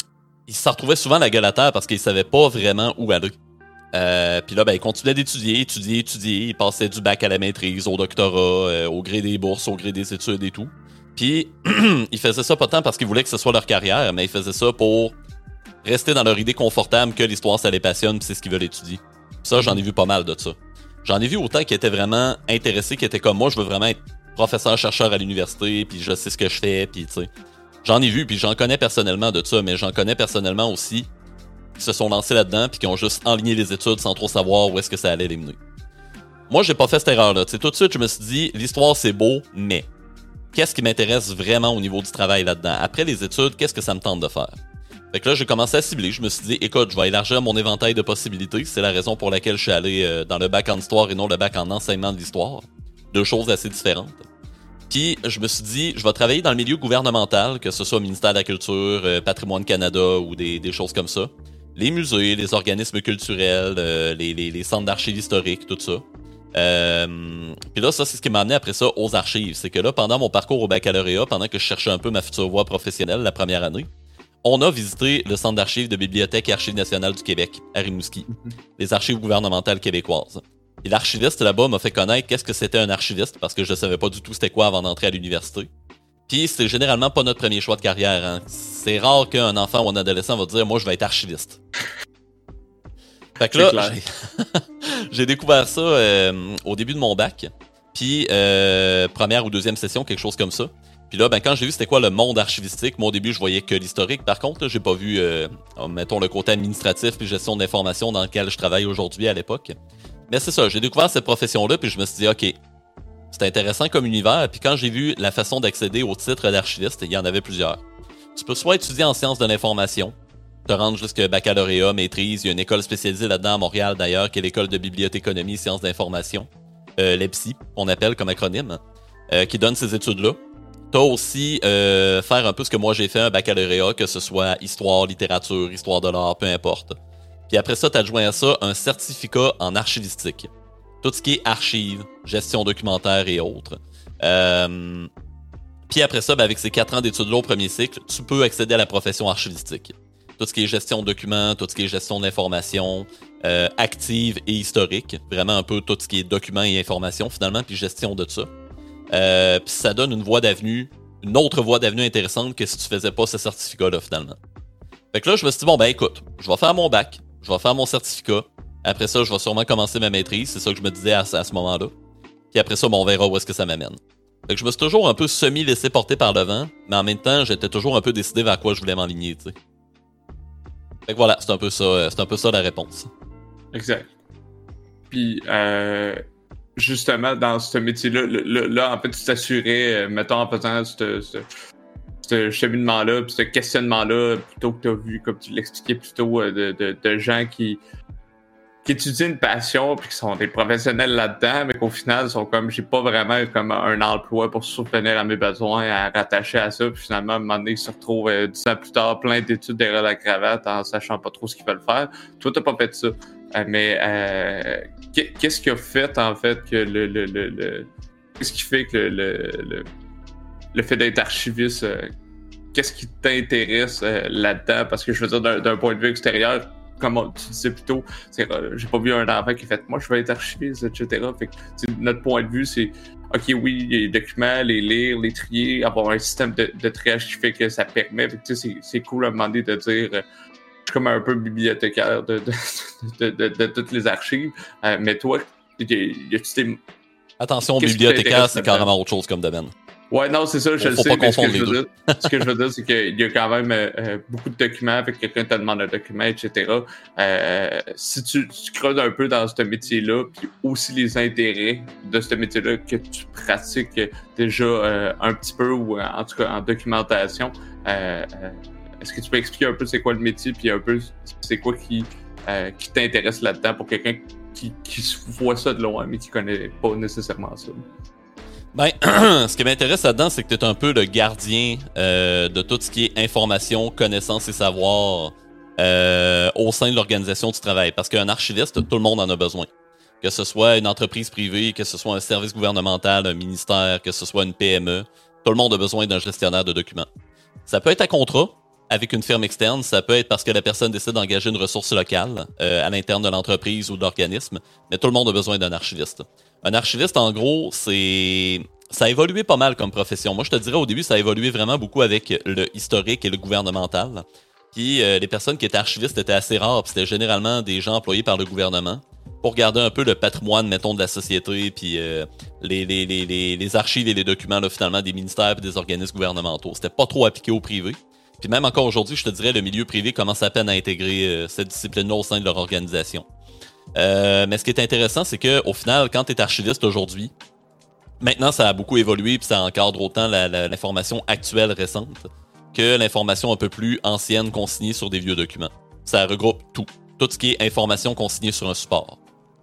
il s'en retrouvait souvent la gueule à terre parce qu'il savait pas vraiment où aller. puis là, ben, il continuait d'étudier, étudier, étudier. Il passait du bac à la maîtrise, au doctorat, au gré des bourses, au gré des études et tout. Puis il faisait ça pas tant parce qu'il voulait que ce soit leur carrière, mais il faisait ça pour rester dans leur idée confortable que l'histoire, ça les passionne, c'est ce qu'ils veulent étudier. ça, j'en ai vu pas mal de ça. J'en ai vu autant qui étaient vraiment intéressés, qui étaient comme moi, je veux vraiment être professeur-chercheur à l'université, puis je sais ce que je fais, puis tu sais. J'en ai vu, puis j'en connais personnellement de ça, mais j'en connais personnellement aussi qui se sont lancés là-dedans, puis qui ont juste enligné les études sans trop savoir où est-ce que ça allait les mener. Moi, j'ai pas fait cette erreur-là. Tout de suite, je me suis dit, l'histoire c'est beau, mais qu'est-ce qui m'intéresse vraiment au niveau du travail là-dedans? Après les études, qu'est-ce que ça me tente de faire? Fait que là, j'ai commencé à cibler. Je me suis dit, écoute, je vais élargir mon éventail de possibilités. C'est la raison pour laquelle je suis allé euh, dans le bac en histoire et non le bac en enseignement de l'histoire. Deux choses assez différentes. Puis, je me suis dit, je vais travailler dans le milieu gouvernemental, que ce soit au ministère de la Culture, euh, Patrimoine Canada ou des, choses comme ça. Les musées, les organismes culturels, euh, les, les, centres d'archives historiques, tout ça. puis là, ça, c'est ce qui m'a amené après ça aux archives. C'est que là, pendant mon parcours au baccalauréat, pendant que je cherchais un peu ma future voie professionnelle la première année, on a visité le centre d'archives de Bibliothèque et Archives nationales du Québec, à Rimouski, mhm. les archives gouvernementales québécoises. Et l'archiviste là-bas m'a fait connaître qu'est-ce que c'était un archiviste, parce que je ne savais pas du tout c'était quoi avant d'entrer à l'université. Puis c'est généralement pas notre premier choix de carrière. Hein. C'est rare qu'un enfant ou un adolescent va dire moi je vais être archiviste. Fait que là, j'ai découvert ça euh, au début de mon bac. Puis euh, première ou deuxième session, quelque chose comme ça. Puis là, ben, quand j'ai vu c'était quoi le monde archivistique, moi au début je voyais que l'historique. Par contre, j'ai pas vu, euh, mettons, le côté administratif puis gestion d'information dans lequel je travaille aujourd'hui à l'époque. Mais c'est ça, j'ai découvert cette profession-là puis je me suis dit, ok, c'est intéressant comme univers. Puis quand j'ai vu la façon d'accéder au titre d'archiviste, il y en avait plusieurs. Tu peux soit étudier en sciences de l'information, te rendre jusqu'à baccalauréat, maîtrise. Il y a une école spécialisée là-dedans à Montréal d'ailleurs, qui est l'école de bibliothéconomie et sciences d'information, euh, l'EPSI, on appelle comme acronyme, euh, qui donne ces études-là. T'as aussi euh, faire un peu ce que moi j'ai fait, un baccalauréat, que ce soit histoire, littérature, histoire de l'art, peu importe. Puis après ça, t'as à ça un certificat en archivistique. Tout ce qui est archives, gestion documentaire et autres. Euh, puis après ça, ben avec ces quatre ans d'études là au premier cycle, tu peux accéder à la profession archivistique. Tout ce qui est gestion de documents, tout ce qui est gestion d'informations, euh, active et historique. Vraiment un peu tout ce qui est documents et informations finalement, puis gestion de ça. Euh, puis ça donne une voie d'avenue, une autre voie d'avenue intéressante que si tu faisais pas ce certificat-là finalement. Fait que là, je me suis dit, bon, ben écoute, je vais faire mon bac, je vais faire mon certificat. Après ça, je vais sûrement commencer ma maîtrise. C'est ça que je me disais à, ce moment-là. Puis après ça, bon, on verra où est-ce que ça m'amène. Fait que je me suis toujours un peu semi laissé porter par le vent, mais en même temps, j'étais toujours un peu décidé vers quoi je voulais m'enligner, tu sais. Fait que voilà, c'est un peu ça, euh, c'est un peu ça la réponse. Exact. Puis, euh, justement, dans ce métier-là, là, en fait, tu t'assurais, euh, mettons, en faisant ce, cheminement-là, puis ce questionnement-là, plutôt que tu as vu, comme tu l'expliquais plutôt, de, de, gens qui, étudient une passion puis qui sont des professionnels là-dedans, mais qu'au final sont comme j'ai pas vraiment comme un emploi pour soutenir à mes besoins, à rattacher à ça, puis finalement à un moment donné ils se retrouvent euh, dix ans plus tard plein d'études derrière la cravate en sachant pas trop ce qu'ils veulent faire. Toi t'as pas fait ça. Euh, mais euh, qu'est-ce qui a fait en fait que le, le, le, qu'est-ce qui fait que le, le, fait d'être archiviste qu'est-ce qui t'intéresse là-dedans? Parce que je veux dire d'un point de vue extérieur comme tu disais plus tôt, j'ai pas vu un enfant qui fait moi je vais être archiviste, etc. Fait notre point de vue, c'est OK, oui, les documents, les lire, les trier, avoir un système de, de triage qui fait que ça permet. C'est cool à demander de dire suis comme un peu bibliothécaire de, de, toutes les archives. Euh, mais toi, y a-tu. Attention, bibliothécaire, c'est carrément autre chose comme domaine. Ouais, non, c'est ça, je le sais. mais ce, que je veux dire, ce que je veux dire, c'est qu'il y a quand même euh, euh, beaucoup de documents, avec quelqu'un te demande un document, etc. Euh, si tu, tu, creuses un peu dans ce métier-là, puis aussi les intérêts de ce métier-là que tu pratiques déjà un petit peu, ou en tout cas en documentation, est-ce que tu peux expliquer un peu c'est quoi le métier, puis un peu c'est quoi qui, qui t'intéresse là-dedans pour quelqu'un qui, voit ça de loin, mais qui connaît pas nécessairement ça? Ben, ce qui m'intéresse là-dedans, c'est que tu es un peu le gardien euh, de tout ce qui est information, connaissance et savoir euh, au sein de l'organisation du travail. Parce qu'un archiviste, tout le monde en a besoin. Que ce soit une entreprise privée, que ce soit un service gouvernemental, un ministère, que ce soit une PME, tout le monde a besoin d'un gestionnaire de documents. Ça peut être à contrat avec une firme externe, ça peut être parce que la personne décide d'engager une ressource locale euh, à l'interne de l'entreprise ou de l'organisme, mais tout le monde a besoin d'un archiviste. Un archiviste, en gros, c'est ça a évolué pas mal comme profession. Moi, je te dirais au début, ça a évolué vraiment beaucoup avec le historique et le gouvernemental. Puis euh, les personnes qui étaient archivistes étaient assez rares, puis c'était généralement des gens employés par le gouvernement pour garder un peu le patrimoine, mettons, de la société, puis euh, les, les, les, les, archives et les documents, là, finalement, des ministères et des organismes gouvernementaux. C'était pas trop appliqué au privé. Puis même encore aujourd'hui, je te dirais, le milieu privé commence à peine à intégrer euh, cette discipline-là au sein de leur organisation. Euh, mais ce qui est intéressant, c'est que au final, quand tu es archiviste aujourd'hui, maintenant ça a beaucoup évolué puis ça encadre autant l'information actuelle récente que l'information un peu plus ancienne consignée sur des vieux documents. Ça regroupe tout, tout ce qui est information consignée sur un support.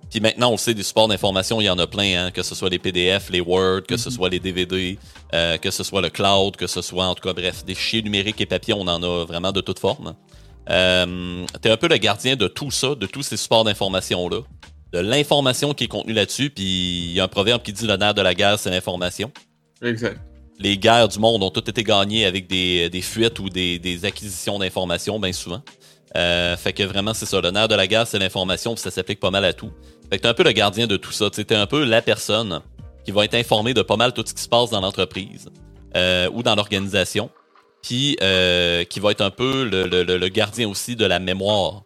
Puis maintenant, on sait, des supports d'information, il y en a plein, hein, que ce soit les PDF, les Word, que ce mhm. soit les DVD, euh, que ce soit le cloud, que ce soit, en tout cas, bref, des fichiers numériques et papier, on en a vraiment de toutes formes. Euh, tu es un peu le gardien de tout ça, de tous ces supports d'information-là, de l'information qui est contenue là-dessus, puis il y a un proverbe qui dit le nerf de la guerre, c'est l'information. Exact. Les guerres du monde ont toutes été gagnées avec des, fuites ou des, acquisitions d'informations, bien souvent. Euh, fait que vraiment, c'est ça. Le nerf de la guerre, c'est l'information, puis ça s'applique pas mal à tout. Fait que t'es un peu le gardien de tout ça. Tu es un peu la personne qui va être informée de pas mal tout ce qui se passe dans l'entreprise euh, ou dans l'organisation puis euh, qui va être un peu le, gardien aussi de la mémoire,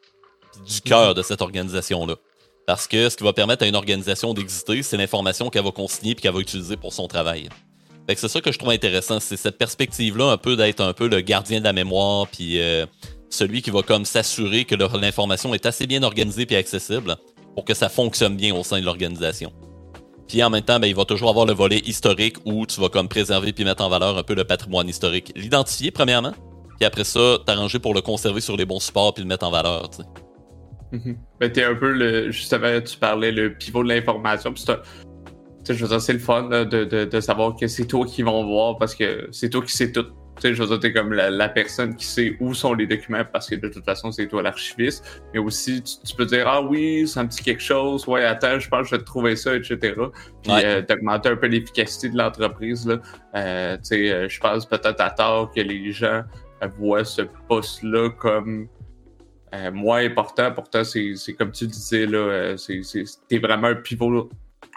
du cœur de cette organisation-là. Parce que ce qui va permettre à une organisation d'exister, c'est l'information qu'elle va consigner puis qu'elle va utiliser pour son travail. Fait que c'est ça que je trouve intéressant, c'est cette perspective-là, un peu d'être un peu le gardien de la mémoire, puis celui qui va comme s'assurer que l'information est assez bien organisée puis accessible pour que ça fonctionne bien au sein de l'organisation. Puis en même temps, ben, il va toujours avoir le volet historique où tu vas comme préserver puis mettre en valeur un peu le patrimoine historique. L'identifier premièrement, puis après ça, t'arranger pour le conserver sur les bons supports puis le mettre en valeur. Mm-hmm. Ben, t'es un peu le. Justement, tu parlais le pivot de l'information. Puis c'est je veux dire, c'est le fun de, savoir que c'est toi qui vont voir parce que c'est toi qui sais tout tu sais, je veux dire, t'es comme la, personne qui sait où sont les documents parce que de toute façon, c'est toi l'archiviste. Mais aussi, tu, peux dire, ah oui, c'est un petit quelque chose, ouais, attends, je pense que je vais te trouver ça, etc. Puis euh, d'augmenter un peu l'efficacité de l'entreprise. Là. Euh, tu sais, euh, je pense peut-être à tort que les gens voient ce poste-là comme moins important. Pourtant, c'est comme tu disais, là, c'est, t'es vraiment un pivot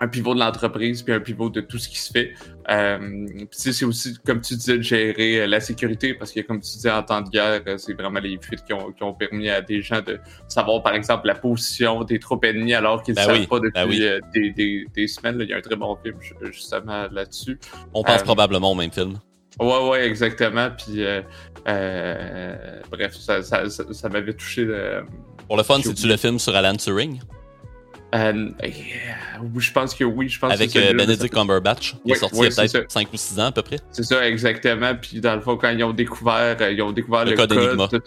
un pivot de l'entreprise puis un pivot de tout ce qui se fait. Euh, c'est aussi, comme tu disais, de gérer euh, la sécurité parce que, comme tu disais, en temps de guerre, euh, c'est vraiment les fuites qui ont, qui ont, permis à des gens de savoir, par exemple, la position des troupes ennemies alors qu'ils ne ben savent pas ben depuis des, des, des, semaines. Il y a un très bon film justement là-dessus. On pense probablement au même film. Ouais, ouais, exactement. Puis, bref, ça, ça, ça, m'avait touché. Pour le fun, c'est-tu le film sur Alan Turing? Euh, je pense que oui. Je pense Avec euh, Benedict Cumberbatch, qui est sorti il y a peut-être 5 ou 6 ans à peu près. C'est ça, exactement. Puis dans le fond, quand ils ont découvert, euh, ils ont découvert le, code.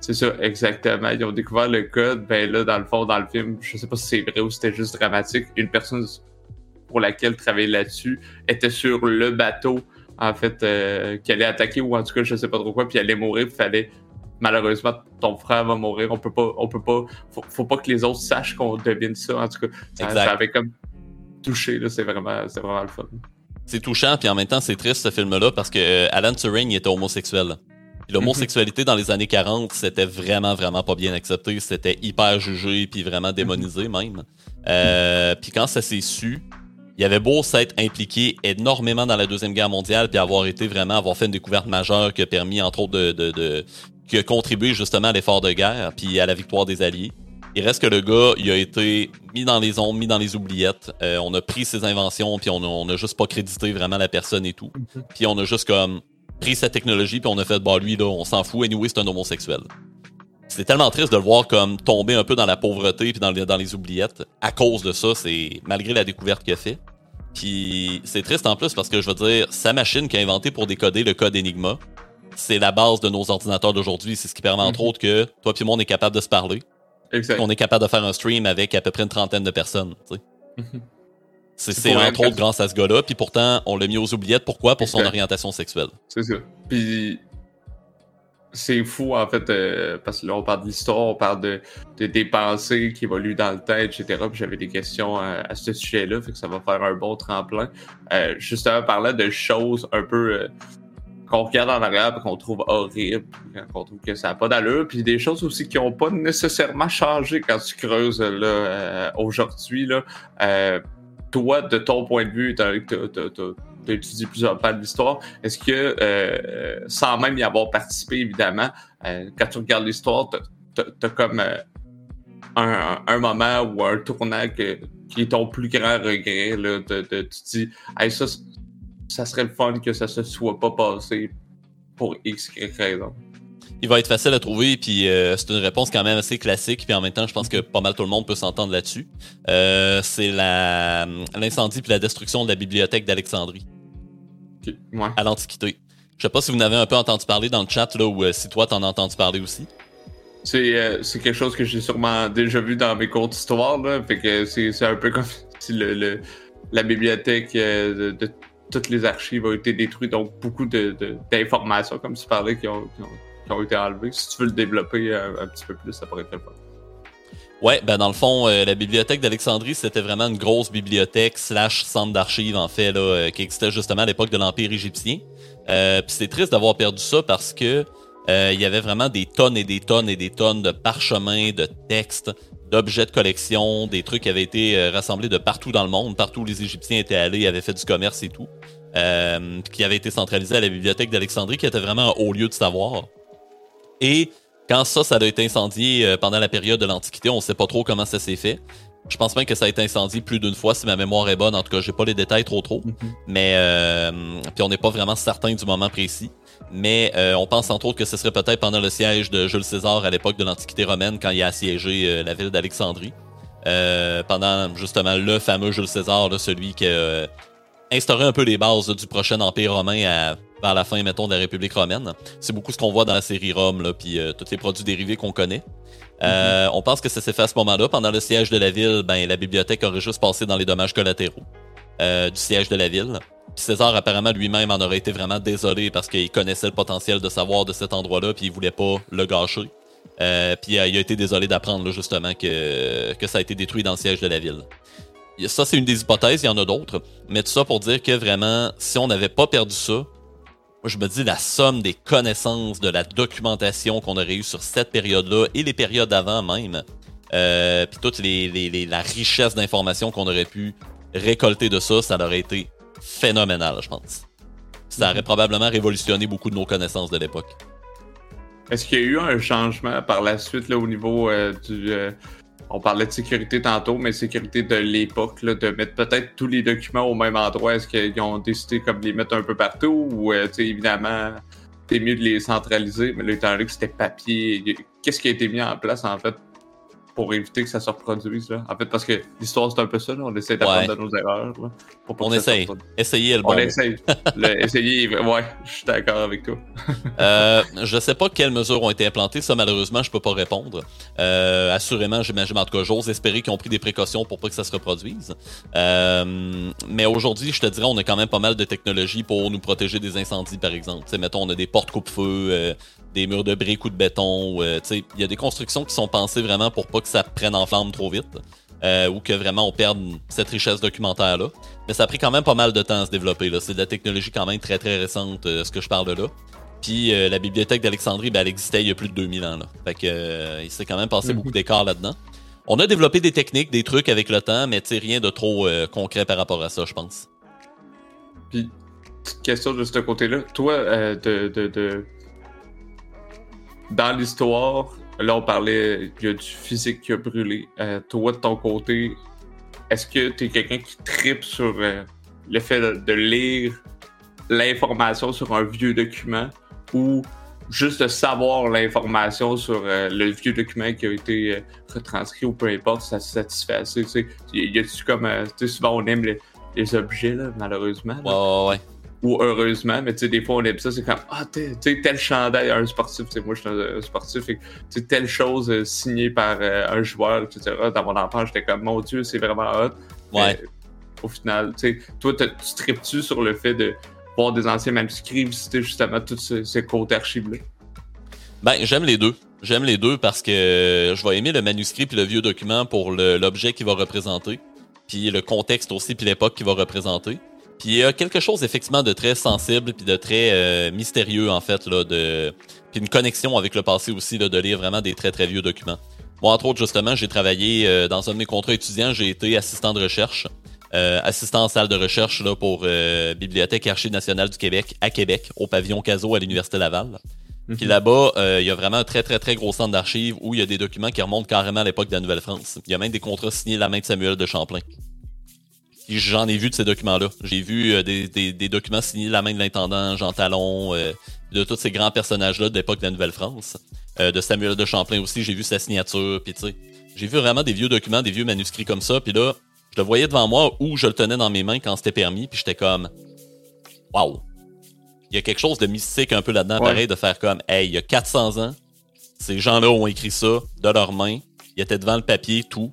c'est ça, exactement. Ils ont découvert le code. Ben là, dans le fond, dans le film, je sais pas si c'est vrai ou si c'était juste dramatique. Une personne pour laquelle travailler là-dessus était sur le bateau, en fait, euh, qui allait attaquer ou en tout cas, je sais pas trop quoi, puis elle allait mourir. Il fallait malheureusement, ton frère va mourir. On peut pas, on peut pas, faut, pas que les autres sachent qu'on devine ça. En tout cas, ça, avait comme touché, là. C'est vraiment, c'est vraiment le fun. C'est touchant, puis en même temps, c'est triste ce film-là parce que euh, Alan Turing était homosexuel. L'homosexualité dans les années 40, c'était vraiment, vraiment pas bien accepté. C'était hyper jugé, puis vraiment démonisé même. Euh, puis quand ça s'est su, il avait beau s'être impliqué énormément dans la Deuxième Guerre mondiale, puis avoir été vraiment, avoir fait une découverte majeure qui a permis, entre autres, de, de, qui a contribué justement à l'effort de guerre puis à la victoire des Alliés. Il reste que le gars, il a été mis dans les ondes, mis dans les oubliettes. Euh, on a pris ses inventions, puis on a, juste pas crédité vraiment la personne et tout. Puis on a juste comme pris sa technologie, puis on a fait, bah lui, là, on s'en fout, anyway, c'est un homosexuel. C'est tellement triste de le voir comme tomber un peu dans la pauvreté puis dans les, oubliettes à cause de ça, c'est malgré la découverte qu'il a fait. Puis c'est triste en plus parce que je veux dire, sa machine qui a inventé pour décoder le code Enigma, c'est la base de nos ordinateurs d'aujourd'hui. C'est ce qui permet, entre mhm. autres, que toi et moi, on est capable de se parler. Exact. On est capable de faire un stream avec à peu près une trentaine de personnes. Mhm. C'est entre autres grâce à ce gars-là. Puis pourtant, on l'a mis aux oubliettes. Pourquoi? Pour son orientation sexuelle. C'est ça. Puis c'est fou, en fait, euh, parce que là, on parle de l'histoire, on parle de, des pensées qui évoluent dans le temps, etc. Puis j'avais des questions à, ce sujet-là, fait que ça va faire un bon tremplin. Euh, justement, parler de choses un peu euh, qu'on regarde en arrière et qu'on trouve horrible, qu'on trouve que ça n'a pas d'allure, puis des choses aussi qui n'ont pas nécessairement changé quand tu creuses là, euh, aujourd'hui. Là. Euh, toi, de ton point de vue, tu étudié plusieurs pans de l'histoire, est-ce que, euh, sans même y avoir participé, évidemment, quand tu regardes l'histoire, tu as, comme un, moment ou un tournant qui est ton plus grand regret, là, de, tu te dis, hey, ça, ça serait le fun que ça se soit pas passé pour X raison. Il va être facile à trouver, puis euh, c'est une réponse quand même assez classique, puis en même temps, je pense que pas mal tout le monde peut s'entendre là-dessus. Euh, c'est la l'incendie puis la destruction de la bibliothèque d'Alexandrie. À l'Antiquité. Je sais pas si vous n'avez un peu entendu parler dans le chat, là, ou euh, si toi t'en as entendu parler aussi. C'est quelque chose que j'ai sûrement déjà vu dans mes cours d'histoire, là. Fait que c'est un peu comme si le, la bibliothèque de toutes les archives ont été détruites, donc beaucoup d'informations, comme tu parlais, qui ont, été enlevées. Si tu veux le développer euh, un, petit peu plus, ça pourrait être le fun. Ouais, ben dans le fond, euh, la bibliothèque d'Alexandrie, c'était vraiment une grosse bibliothèque slash centre d'archives, en fait, euh, qui existait justement à l'époque de l'Empire égyptien. Puis c'est triste d'avoir perdu ça parce que il y avait vraiment des tonnes et des tonnes et des tonnes de parchemins, de textes, d'objets de collection, des trucs qui avaient été euh, rassemblés de partout dans le monde, partout où les Égyptiens étaient allés, avaient fait du commerce et tout, euh, qui avaient été centralisés à la bibliothèque d'Alexandrie, qui était vraiment un haut lieu de savoir. Et quand ça, ça a été incendié euh, pendant la période de l'Antiquité, on sait pas trop comment ça s'est fait. Je pense même que ça a été incendié plus d'une fois, si ma mémoire est bonne. En tout cas, j'ai pas les détails trop trop. Mm-hmm. Mais puis on n'est pas vraiment certain du moment précis mais euh, on pense entre autres que ce serait peut-être pendant le siège de Jules César à l'époque de l'Antiquité romaine, quand il a assiégé euh, la ville d'Alexandrie. Euh, pendant justement le fameux Jules César, celui qui a instauré un peu les bases du prochain Empire romain à, vers la fin, mettons, de la République romaine. C'est beaucoup ce qu'on voit dans la série Rome, là, puis tous les produits dérivés qu'on connaît. Mm-hmm. On pense que ça s'est fait à ce moment-là. Pendant le siège de la ville, ben, la bibliothèque aurait juste passé dans les dommages collatéraux du siège de la ville. César, apparemment, lui-même en aurait été vraiment désolé parce qu'il connaissait le potentiel de savoir de cet endroit-là, puis il voulait pas le gâcher. Euh, puis euh, il a été désolé d'apprendre justement que, ça a été détruit dans le siège de la ville. Ça, c'est une des hypothèses, il y en a d'autres. Mais tout ça pour dire que vraiment, si on n'avait pas perdu ça, je me dis la somme des connaissances, de la documentation qu'on aurait eu sur cette période-là et les périodes avant même, euh, puis toute la richesse d'informations qu'on aurait pu récolté de ça, ça aurait été phénoménal, je pense. Ça aurait probablement révolutionné beaucoup de nos connaissances de l'époque. Est-ce qu'il y a eu un changement par la suite là, au niveau euh, du. Euh, on parlait de sécurité tantôt, mais sécurité de l'époque, de mettre peut-être tous les documents au même endroit? Est-ce qu'ils ont décidé comme de les mettre un peu partout ou euh, évidemment c'est mieux de les centraliser, mais là, étant donné que c'était papier, qu'est-ce qui a été mis en place en fait pour éviter que ça se reproduise. Là. En fait, parce que l'histoire, c'est un peu ça. Là. On essaie d'apprendre de nos erreurs. Là, pour on essaye. Essayez le bon. On essaye. essayer, ouais, je suis d'accord avec toi. euh, je sais pas quelles mesures ont été implantées. Ça, malheureusement, je peux pas répondre. Euh, assurément, j'imagine, en tout cas, j'ose espérer qu'ils ont pris des précautions pour pas que ça se reproduise. Euh, mais aujourd'hui, je te dirais, on a quand même pas mal de technologies pour nous protéger des incendies, par exemple. T'sais, mettons, on a des portes coupe-feu, des murs de briques ou de béton. Euh, il y a des constructions qui sont pensées vraiment pour pas que ça prenne en flamme trop vite. Euh, ou que vraiment on perde cette richesse documentaire-là. Mais ça a pris quand même pas mal de temps à se développer. C'est de la technologie quand même très très récente, euh, ce que je parle de là. Puis la bibliothèque d'Alexandrie, ben, elle existait il y a plus de 2000 ans. Là. Fait que il s'est quand même passé mhm. beaucoup d'écarts là-dedans. On a développé des techniques, des trucs avec le temps, mais rien de trop concret par rapport à ça, je pense. Puis, petite question de ce côté-là. Toi, de, de dans l'histoire, là, on parlait, il y a du physique qui a brûlé. Euh, toi, de ton côté, est-ce que tu es quelqu'un qui tripe sur euh, le fait de, lire l'information sur un vieux document ou juste de savoir l'information sur euh, le vieux document qui a été retranscrit ou peu importe, ça satisfait assez. Tu y a-tu comme. sais, souvent on aime les, objets, là, malheureusement. ouais, ouais ou heureusement, mais tu sais, des fois on aime ça, c'est comme Ah, tu sais, tel chandail un sportif, tu sais, moi je suis un, sportif, et tu sais, telle chose euh, signée par euh, un joueur, etc. Dans mon enfance, j'étais comme Mon Dieu, c'est vraiment hot. Ouais. au final, tu sais, toi, tu tripes-tu sur le fait de voir des anciens manuscrits, visiter justement tous ces, ces côtés archives-là? Ben, j'aime les deux. J'aime les deux parce que je vais aimer le manuscrit puis le vieux document pour l'objet qu'il va représenter, puis le contexte aussi puis l'époque qu'il va représenter. Puis il y a quelque chose effectivement de très sensible puis de très euh, mystérieux en fait là de puis une connexion avec le passé aussi là, de lire vraiment des très très vieux documents. Moi entre autres justement, j'ai travaillé euh, dans un de mes contrats étudiants, j'ai été assistant de recherche, euh, assistant en salle de recherche là pour Bibliothèque et Archives nationales du Québec à Québec au pavillon Caso à l'université Laval. Mhm. Puis là-bas, il y a vraiment un très très très gros centre d'archives où il y a des documents qui remontent carrément à l'époque de la Nouvelle-France. Il y a même des contrats signés la main de Samuel de Champlain. J'en ai vu de ces documents-là. J'ai vu euh, des, documents signés de la main de l'intendant Jean Talon, euh, de tous ces grands personnages-là de l'époque de la Nouvelle-France. Euh, de Samuel de Champlain aussi, j'ai vu sa signature, puis tu sais. J'ai vu vraiment des vieux documents, des vieux manuscrits comme ça, puis là, je le voyais devant moi ou je le tenais dans mes mains quand c'était permis, puis j'étais comme Waouh! Il y a quelque chose de mystique un peu là-dedans, pareil, de faire comme Hey, il y a 400 ans, ces gens-là ont écrit ça de leurs mains, ils étaient devant le papier, tout.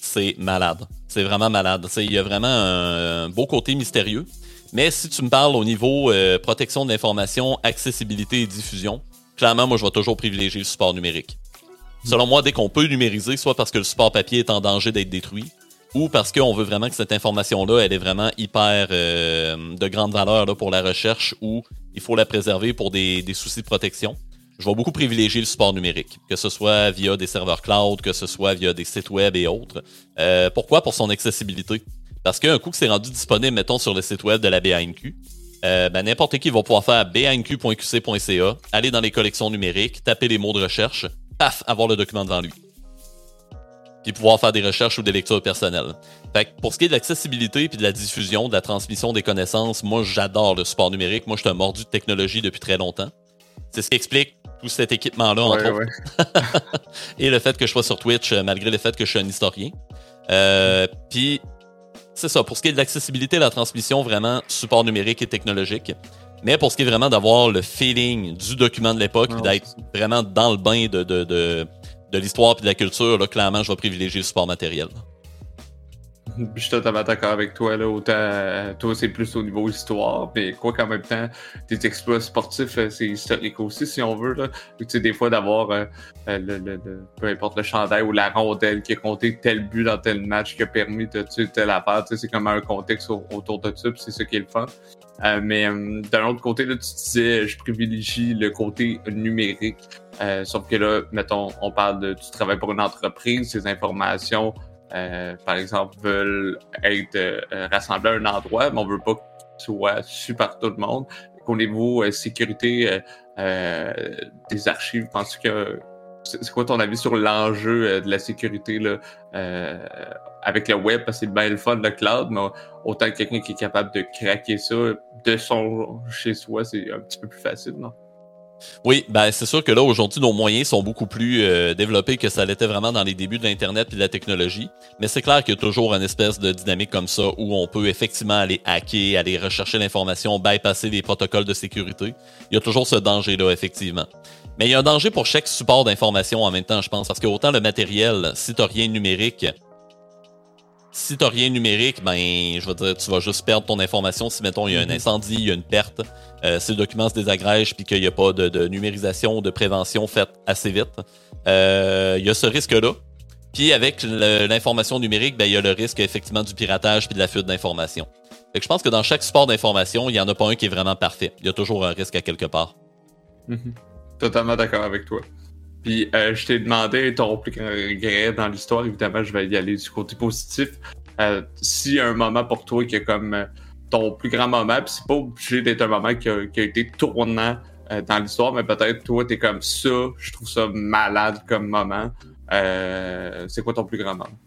C'est malade. C'est vraiment malade. Il y a vraiment un, beau côté mystérieux. Mais si tu me parles au niveau euh, protection de l'information, accessibilité et diffusion, clairement, moi, je vais toujours privilégier le support numérique. Selon moi, dès qu'on peut numériser, soit parce que le support papier est en danger d'être détruit, ou parce qu'on veut vraiment que cette information-là, elle est vraiment hyper euh, de grande valeur pour la recherche, ou il faut la préserver pour des soucis de protection je vais beaucoup privilégier le support numérique, que ce soit via des serveurs cloud, que ce soit via des sites web et autres. Euh, pourquoi? Pour son accessibilité. Parce qu'un coup que c'est rendu disponible, mettons, sur le site web de la BANQ, euh, ben, n'importe qui va pouvoir faire banq.qc.ca, aller dans les collections numériques, taper les mots de recherche, paf, avoir le document devant lui. Puis pouvoir faire des recherches ou des lectures personnelles. Fait que pour ce qui est de l'accessibilité puis de la diffusion, de la transmission des connaissances, moi j'adore le support numérique. Moi je suis un mordu de technologie depuis très longtemps. C'est ce qui explique tout cet équipement-là, entre autres. et le fait que je sois sur Twitch, euh, malgré le fait que je suis un historien. Euh, Puis, c'est ça. Pour ce qui est de l'accessibilité, la transmission, vraiment, support numérique et technologique. Mais pour ce qui est vraiment d'avoir le feeling du document de l'époque, ah, d'être vraiment dans le bain de, de, de, de l'histoire et de la culture, là, clairement, je vais privilégier le support matériel. je suis totalement d'accord avec toi. Là. Autant, euh, toi, c'est plus au niveau histoire, mais quoi qu'en même temps, tes exploits sportifs, euh, c'est historique aussi, si on veut. Là. Tu sais, des fois, d'avoir euh, le, peu importe le chandail ou la rondelle qui a compté tel but dans tel match qui a permis de tuer telle affaire, tu sais, c'est comme un contexte autour de ça, c'est ça qui est le fun. mais d'un autre côté, là, tu disais, je privilégie le côté numérique. sauf que là, mettons, on parle de, tu travailles pour une entreprise, ces informations par exemple, veulent être rassemblés à un endroit, mais on veut pas qu'ils soient su par tout le monde. Au niveau sécurité des archives, penses que c'est quoi ton avis sur l'enjeu de la sécurité là, avec le web? Parce que c'est bien le fun, le cloud, mais autant que quelqu'un qui est capable de craquer ça de son chez soi, c'est un petit peu plus facile, non? Oui, ben c'est sûr que là aujourd'hui nos moyens sont beaucoup plus euh, développés que ça l'était vraiment dans les débuts de l'internet et de la technologie, mais c'est clair qu'il y a toujours une espèce de dynamique comme ça où on peut effectivement aller hacker, aller rechercher l'information, bypasser les protocoles de sécurité. Il y a toujours ce danger là effectivement. Mais il y a un danger pour chaque support d'information en même temps, je pense, parce que autant le matériel, si tu rien numérique, si t'as rien numérique, ben, je veux dire, tu vas juste perdre ton information si, mettons, il y a un mhm. incendie, il y a une perte, euh, si le document se désagrège puis qu'il n'y a pas de, de, numérisation, de prévention faite assez vite. Euh, il y a ce risque-là. Puis avec l'information numérique, ben, il y a le risque effectivement du piratage puis de la fuite d'informations. je pense que dans chaque support d'information, il n'y en a pas un qui est vraiment parfait. Il y a toujours un risque à quelque part. Mhm. Totalement d'accord avec toi. Puis euh, je t'ai demandé ton plus grand regret dans l'histoire. Évidemment, je vais y aller du côté positif. Euh, S'il y a un moment pour toi qui est comme euh, ton plus grand moment, puis c'est pas obligé d'être un moment qui a, été tournant euh, dans l'histoire, mais peut-être toi, t'es comme ça, je trouve ça malade comme moment. c'est quoi ton plus grand moment?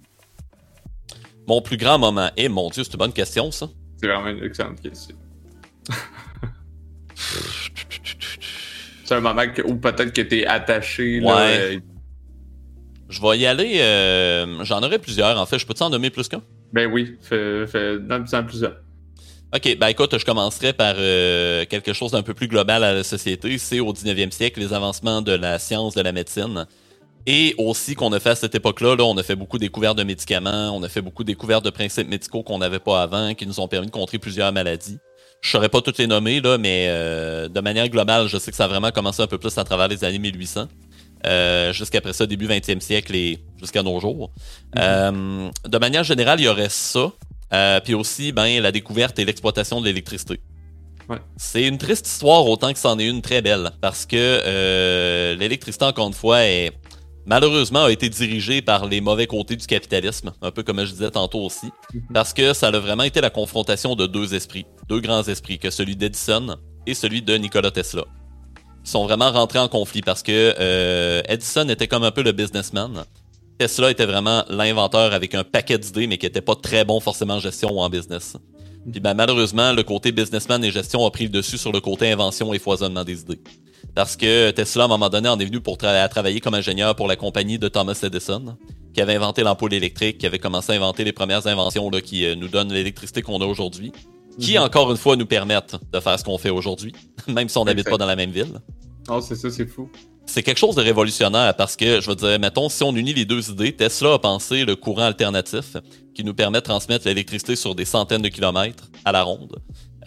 Mon plus grand moment. Eh mon Dieu, c'est une bonne question, ça. C'est vraiment une excellente question. C'est un moment où peut-être que t'es attaché. Là, ouais. Euh, je vais y aller. Euh, j'en aurais plusieurs, en fait. Je peux t'en nommer plus qu'un? Ben oui, fais, fais, donne-en plusieurs. OK, ben écoute, je commencerai par euh, quelque chose d'un peu plus global à la société. C'est au 19e siècle, les avancements de la science, de la médecine. Et aussi qu'on a fait à cette époque-là, là, on a fait beaucoup de découvertes de médicaments, on a fait beaucoup de découvertes de principes médicaux qu'on n'avait pas avant, qui nous ont permis de contrer plusieurs maladies. Je saurais pas toutes les nommer, là, mais euh, de manière globale, je sais que ça a vraiment commencé un peu plus à travers les années 1800. Euh, jusqu'après ça, début 20e siècle et jusqu'à nos jours. Mhm. Euh, de manière générale, il y aurait ça. puis aussi, ben, la découverte et l'exploitation de l'électricité. C'est une triste histoire autant que c'en est une très belle. Parce que l'électricité, encore une fois, est malheureusement a été dirigé par les mauvais côtés du capitalisme, un peu comme je disais tantôt aussi, mhm. parce que ça a vraiment été la confrontation de deux esprits, deux grands esprits, que celui d'Edison et celui de Nikola Tesla. Ils sont vraiment rentrés en conflit parce que euh, Edison était comme un peu le businessman. Tesla était vraiment l'inventeur avec un paquet d'idées, mais qui était pas très bon forcément en gestion ou en business. Puis ben, malheureusement, le côté businessman et gestion a pris le dessus sur le côté invention et foisonnement des idées. Parce que Tesla, à un moment donné, en est venu pour travailler comme ingénieur pour la compagnie de Thomas Edison, qui avait inventé l'ampoule électrique, qui avait commencé à inventer les premières inventions là, qui euh, nous donnent l'électricité qu'on a aujourd'hui, qui, mhm. encore une fois, nous permettent de faire ce qu'on fait aujourd'hui, même si on n'habite pas dans la même ville. Oh, c'est ça, c'est fou. C'est quelque chose de révolutionnaire parce que, je veux dire, mettons, si on unit les deux idées, Tesla a pensé le courant alternatif qui nous permet de transmettre l'électricité sur des centaines de kilomètres à la ronde.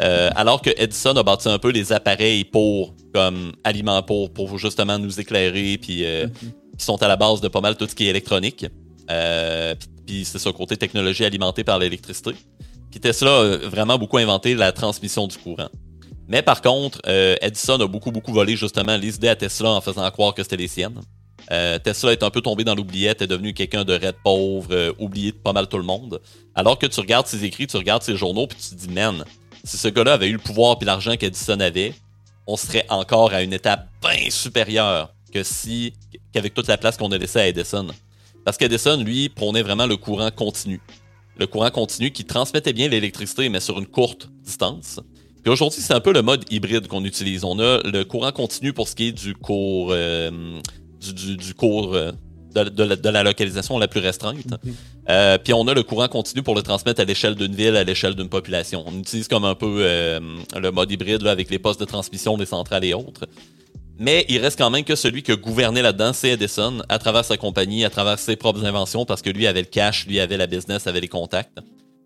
Euh, alors que Edison a bâti un peu les appareils pour comme aliments pour pour justement nous éclairer puis euh, mhm. qui sont à la base de pas mal tout ce qui est électronique. Euh, puis c'est ce côté technologie alimentée par l'électricité. Puis Tesla a vraiment beaucoup inventé la transmission du courant. Mais par contre, Edison a beaucoup beaucoup volé justement les idées à Tesla en faisant croire que c'était les siennes. Tesla est un peu tombé dans l'oubliette, est devenu quelqu'un de raide pauvre, oublié de pas mal tout le monde. Alors que tu regardes ses écrits, tu regardes ses journaux, puis tu te dis, man, si ce gars-là avait eu le pouvoir et l'argent qu'Edison avait, on serait encore à une étape bien supérieure que si qu'avec toute la place qu'on a laissée à Edison. Parce qu'Edison, lui, prônait vraiment le courant continu. Le courant continu qui transmettait bien l'électricité, mais sur une courte distance. Puis aujourd'hui, c'est un peu le mode hybride qu'on utilise. On a le courant continu pour ce qui est du cours, euh, du, cours euh, de, la, localisation la plus restreinte. Mhm. Euh, puis on a le courant continu pour le transmettre à l'échelle d'une ville, à l'échelle d'une population. On utilise comme un peu euh, le mode hybride avec les postes de transmission des centrales et autres. Mais il reste quand même que celui qui a gouverné là-dedans, c'est Edison, à travers sa compagnie, à travers ses propres inventions, parce que lui avait le cash, lui avait la business, avait les contacts.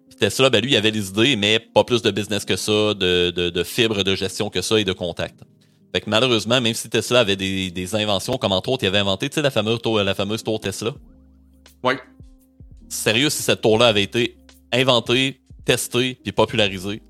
Puis Tesla, ben lui, il avait les idées, mais pas plus de business que ça, de, fibres de gestion que ça et de contacts. Fait que malheureusement, même si Tesla avait des, inventions, comme entre autres, il avait inventé, tu sais, la fameuse tour Tesla? Oui. Sérieux, si cette tour-là avait été inventée, testée, puis popularisée,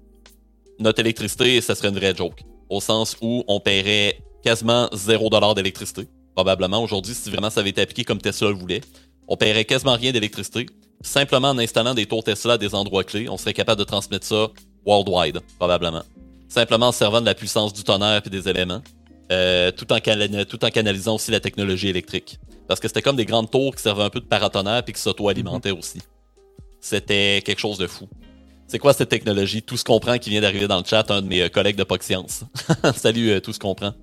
notre électricité, ça serait une vraie joke. Au sens où on paierait quasiment 0$ d'électricité. Probablement aujourd'hui, si vraiment ça avait été appliqué comme Tesla le voulait, on paierait quasiment rien d'électricité. simplement en installant des tours Tesla à des endroits clés, on serait capable de transmettre ça worldwide, probablement. Simplement en servant de la puissance du tonnerre et des éléments, euh, tout, en tout en canalisant aussi la technologie électrique. Parce que c'était comme des grandes tours qui servaient un peu de paratonnerre puis qui s'auto-alimentaient aussi. C'était quelque chose de fou. C'est quoi cette technologie? Tout ce qu'on prend qui vient d'arriver dans le chat, un de mes euh, collègues de POC Science. Salut, euh, tout ce qu'on prend.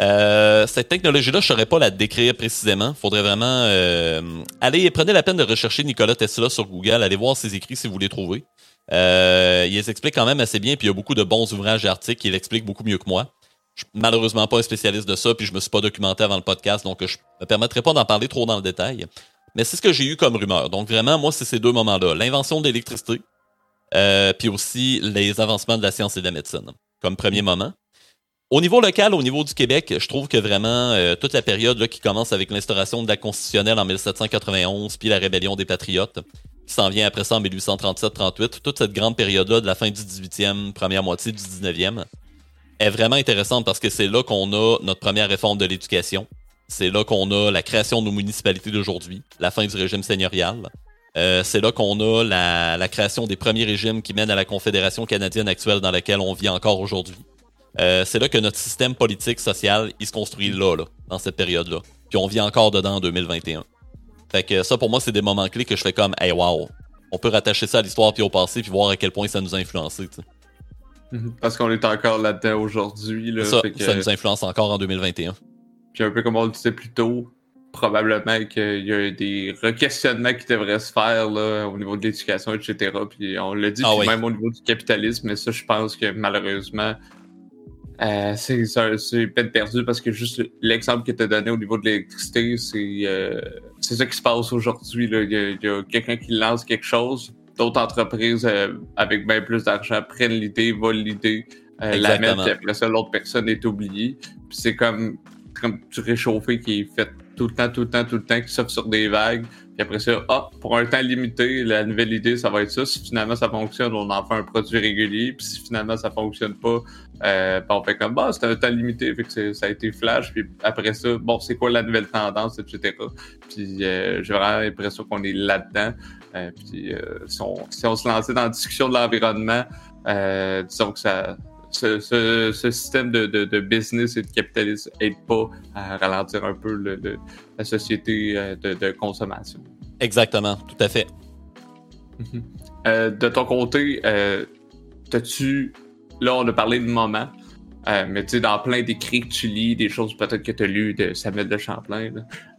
Euh, cette technologie-là, je ne saurais pas la décrire précisément. Faudrait vraiment euh, aller prenez la peine de rechercher Nikola Tesla sur Google, allez voir ses écrits si vous les trouvez. Euh, il les explique quand même assez bien, puis il y a beaucoup de bons ouvrages et articles qui l'expliquent beaucoup mieux que moi. Je suis malheureusement pas un spécialiste de ça, puis je me suis pas documenté avant le podcast, donc je me permettrai pas d'en parler trop dans le détail. Mais c'est ce que j'ai eu comme rumeur. Donc vraiment, moi, c'est ces deux moments-là. L'invention de l'électricité, euh, puis aussi les avancements de la science et de la médecine, comme premier moment. Au niveau local, au niveau du Québec, je trouve que vraiment euh, toute la période là, qui commence avec l'instauration de la constitutionnelle en 1791, puis la rébellion des patriotes, qui s'en vient après ça en 1837-38, toute cette grande période-là de la fin du 18e, première moitié du 19e, est vraiment intéressante parce que c'est là qu'on a notre première réforme de l'éducation. C'est là qu'on a la création de nos municipalités d'aujourd'hui, la fin du régime seigneurial. Euh, c'est là qu'on a la, la création des premiers régimes qui mènent à la Confédération canadienne actuelle dans laquelle on vit encore aujourd'hui. Euh, c'est là que notre système politique, social, il se construit là, là dans cette période-là. Puis on vit encore dedans en 2021. Fait que ça, pour moi, c'est des moments clés que je fais comme, hey, wow, on peut rattacher ça à l'histoire puis au passé puis voir à quel point ça nous a influencé. Mhm. Parce qu'on est encore là-dedans aujourd'hui. Là, ça, ça nous influence encore en 2021. Puis un peu comme on le disait plus tôt, probablement qu'il y a des re-questionnements qui devraient se faire là, au niveau de l'éducation, etc. Puis on l'a dit, Ah oui. même au niveau du capitalisme, mais ça, je pense que malheureusement, euh, c'est ça- c'est peine perdue parce que juste l'exemple que tu as donné au niveau de l'électricité, c'est euh, c'est ça qui se passe aujourd'hui. là. Il y a, il y a quelqu'un qui lance quelque chose, d'autres entreprises euh, avec bien plus d'argent prennent l'idée, volent l'idée, euh, la mettent, puis après ça, l'autre personne est oubliée. Puis c'est comme, comme du réchauffé qui est fait tout le temps, tout le temps, tout le temps, qui s'offre sur des vagues. Puis après ça, ah, pour un temps limité, la nouvelle idée, ça va être ça. Si finalement ça fonctionne, on en fait un produit régulier. Puis si finalement ça fonctionne pas, euh, ben, on fait comme, bah, c'était un temps limité, fait que ça a été flash. Puis après ça, bon, c'est quoi la nouvelle tendance, etc. Puis euh, j'ai vraiment l'impression qu'on est là-dedans. Euh, puis euh, si, on, si on se lançait dans la discussion de l'environnement, euh, disons que ça. Ce, ce, ce système de, de, de business et de capitalisme aide pas à ralentir un peu le, le- la société de, de consommation. Exactement, tout à fait. Euh, de ton côté, euh, t'as-tu. Là, on a parlé de moments, euh, mais tu sais, dans plein d'écrits que tu lis, des choses peut-être que tu as lues de Samuel de Champlain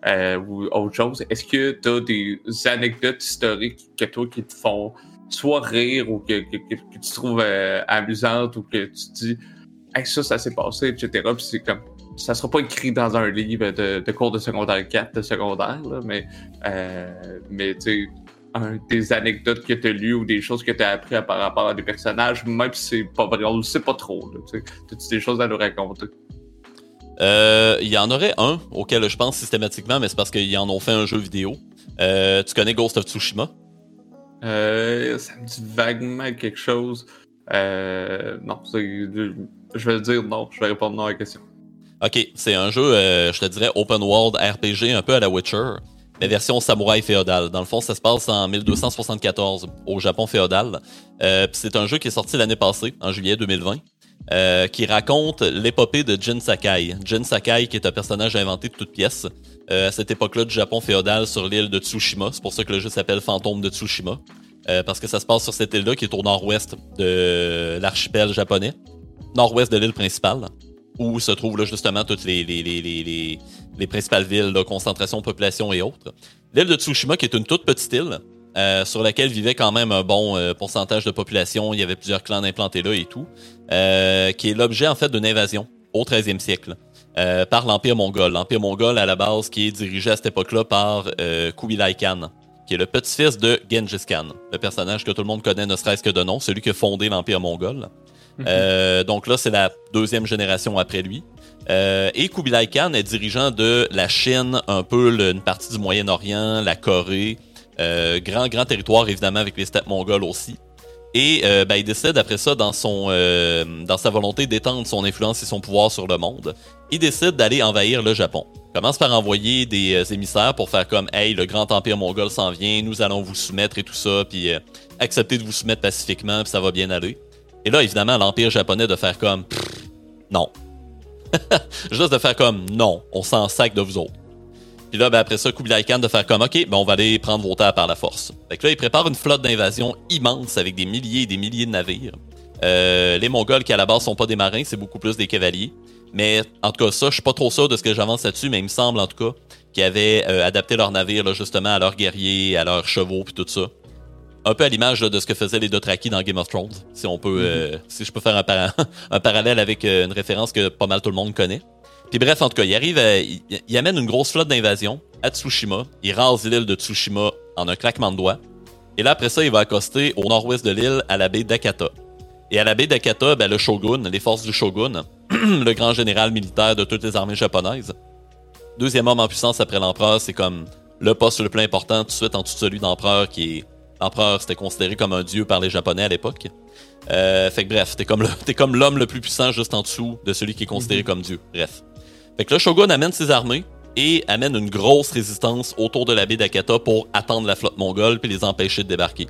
euh, ou autre chose, est-ce que tu as des anecdotes historiques que toi qui te font soit rire ou que, tu trouves euh, amusantes ou que tu te dis, hey, ça, ça s'est passé, etc. Puis c'est comme. Ça sera pas écrit dans un livre de, de cours de secondaire 4 de secondaire, là, mais, euh, mais tu sais, un- des anecdotes que tu as lues ou des choses que tu as appris à- par rapport à des personnages, même si c'est pas vrai, on le sait pas trop. là. T'as-tu des choses à nous raconter? Euh, Il y en aurait un auquel je pense systématiquement, mais c'est parce qu'ils en ont fait un jeu vidéo. Euh, tu connais Ghost of Tsushima? Euh, ça me dit vaguement quelque chose. Non, c'est- je vais dire non, je vais répondre non à la question. Ok, c'est un jeu, je te dirais, open world RPG, un peu à la Witcher, mais version samouraï féodal. Dans le fond, ça se passe en 1274 au Japon féodal. Euh, c'est un jeu qui est sorti l'année passée, en juillet 2020, euh, qui raconte l'épopée de Jin Sakai. Jin Sakai, qui est un personnage inventé de toutes pièces euh, à cette époque-là du Japon féodal sur l'île de Tsushima. C'est pour ça que le jeu s'appelle Fantôme de Tsushima. Euh, parce que ça se passe sur cette île-là qui est au nord-ouest de l'archipel japonais, nord-ouest de l'île principale où se trouvent là, justement toutes les, les, les, les, les, les principales villes, là, concentration, population et autres. L'île de Tsushima, qui est une toute petite île, euh, sur laquelle vivait quand même un bon euh, pourcentage de population, il y avait plusieurs clans implantés là et tout, euh, qui est l'objet en fait d'une invasion au 13e siècle euh, par l'Empire mongol. L'Empire mongol, à la base, qui est dirigé à cette époque-là par euh, Kubilai Khan, qui est le petit-fils de Genghis Khan, le personnage que tout le monde connaît ne serait-ce que de nom, celui qui a fondé l'Empire mongol. Euh, donc là, c'est la deuxième génération après lui. Euh, et Kubilai Khan est dirigeant de la Chine, un peu une partie du Moyen-Orient, la Corée, euh, grand grand territoire évidemment avec les steppes mongoles aussi. Et euh, ben, il décide après ça, dans, son, euh, dans sa volonté d'étendre son influence et son pouvoir sur le monde, il décide d'aller envahir le Japon. Il commence par envoyer des euh, émissaires pour faire comme Hey, le grand empire mongol s'en vient, nous allons vous soumettre et tout ça, puis accepter de vous soumettre pacifiquement, puis ça va bien aller. Et là, évidemment, l'empire japonais de faire comme non. Juste de faire comme non, on s'en sac de vous autres. Puis là, ben, après ça, Kublai Khan de faire comme, OK, ben, on va aller prendre vos terres par la force. Fait que là, il prépare une flotte d'invasion immense avec des milliers et des milliers de navires. Euh, les Mongols qui à la base sont pas des marins, c'est beaucoup plus des cavaliers. Mais en tout cas, ça, je suis pas trop sûr de ce que j'avance là-dessus, mais il me semble en tout cas qu'ils avaient euh, adapté leurs navires justement à leurs guerriers, à leurs chevaux puis tout ça. Un peu à l'image de ce que faisaient les Dothraki dans Game of Thrones, si on peut, euh, mm-hmm. si je peux faire un, un parallèle avec une référence que pas mal tout le monde connaît. Puis bref, en tout cas, il arrive, il, amène une grosse flotte d'invasion à Tsushima. Il rase l'île de Tsushima en un claquement de doigts. Et là, après ça, il va accoster au nord-ouest de l'île à la baie d'Akata. Et à la baie d'Akata, ben, le shogun, les forces du shogun, le grand général militaire de toutes les armées japonaises. Deuxième homme en puissance après l'empereur, c'est comme le poste le plus important tout de suite en dessous de celui d'empereur qui est... L'empereur, c'était considéré comme un dieu par les Japonais à l'époque. Euh, fait que bref, t'es comme l'homme le plus puissant juste en dessous de celui qui est considéré mhm. comme dieu. Bref. Fait que le shogun amène ses armées et amène une grosse résistance autour de la baie d'Akata pour attendre la flotte mongole puis les empêcher de débarquer.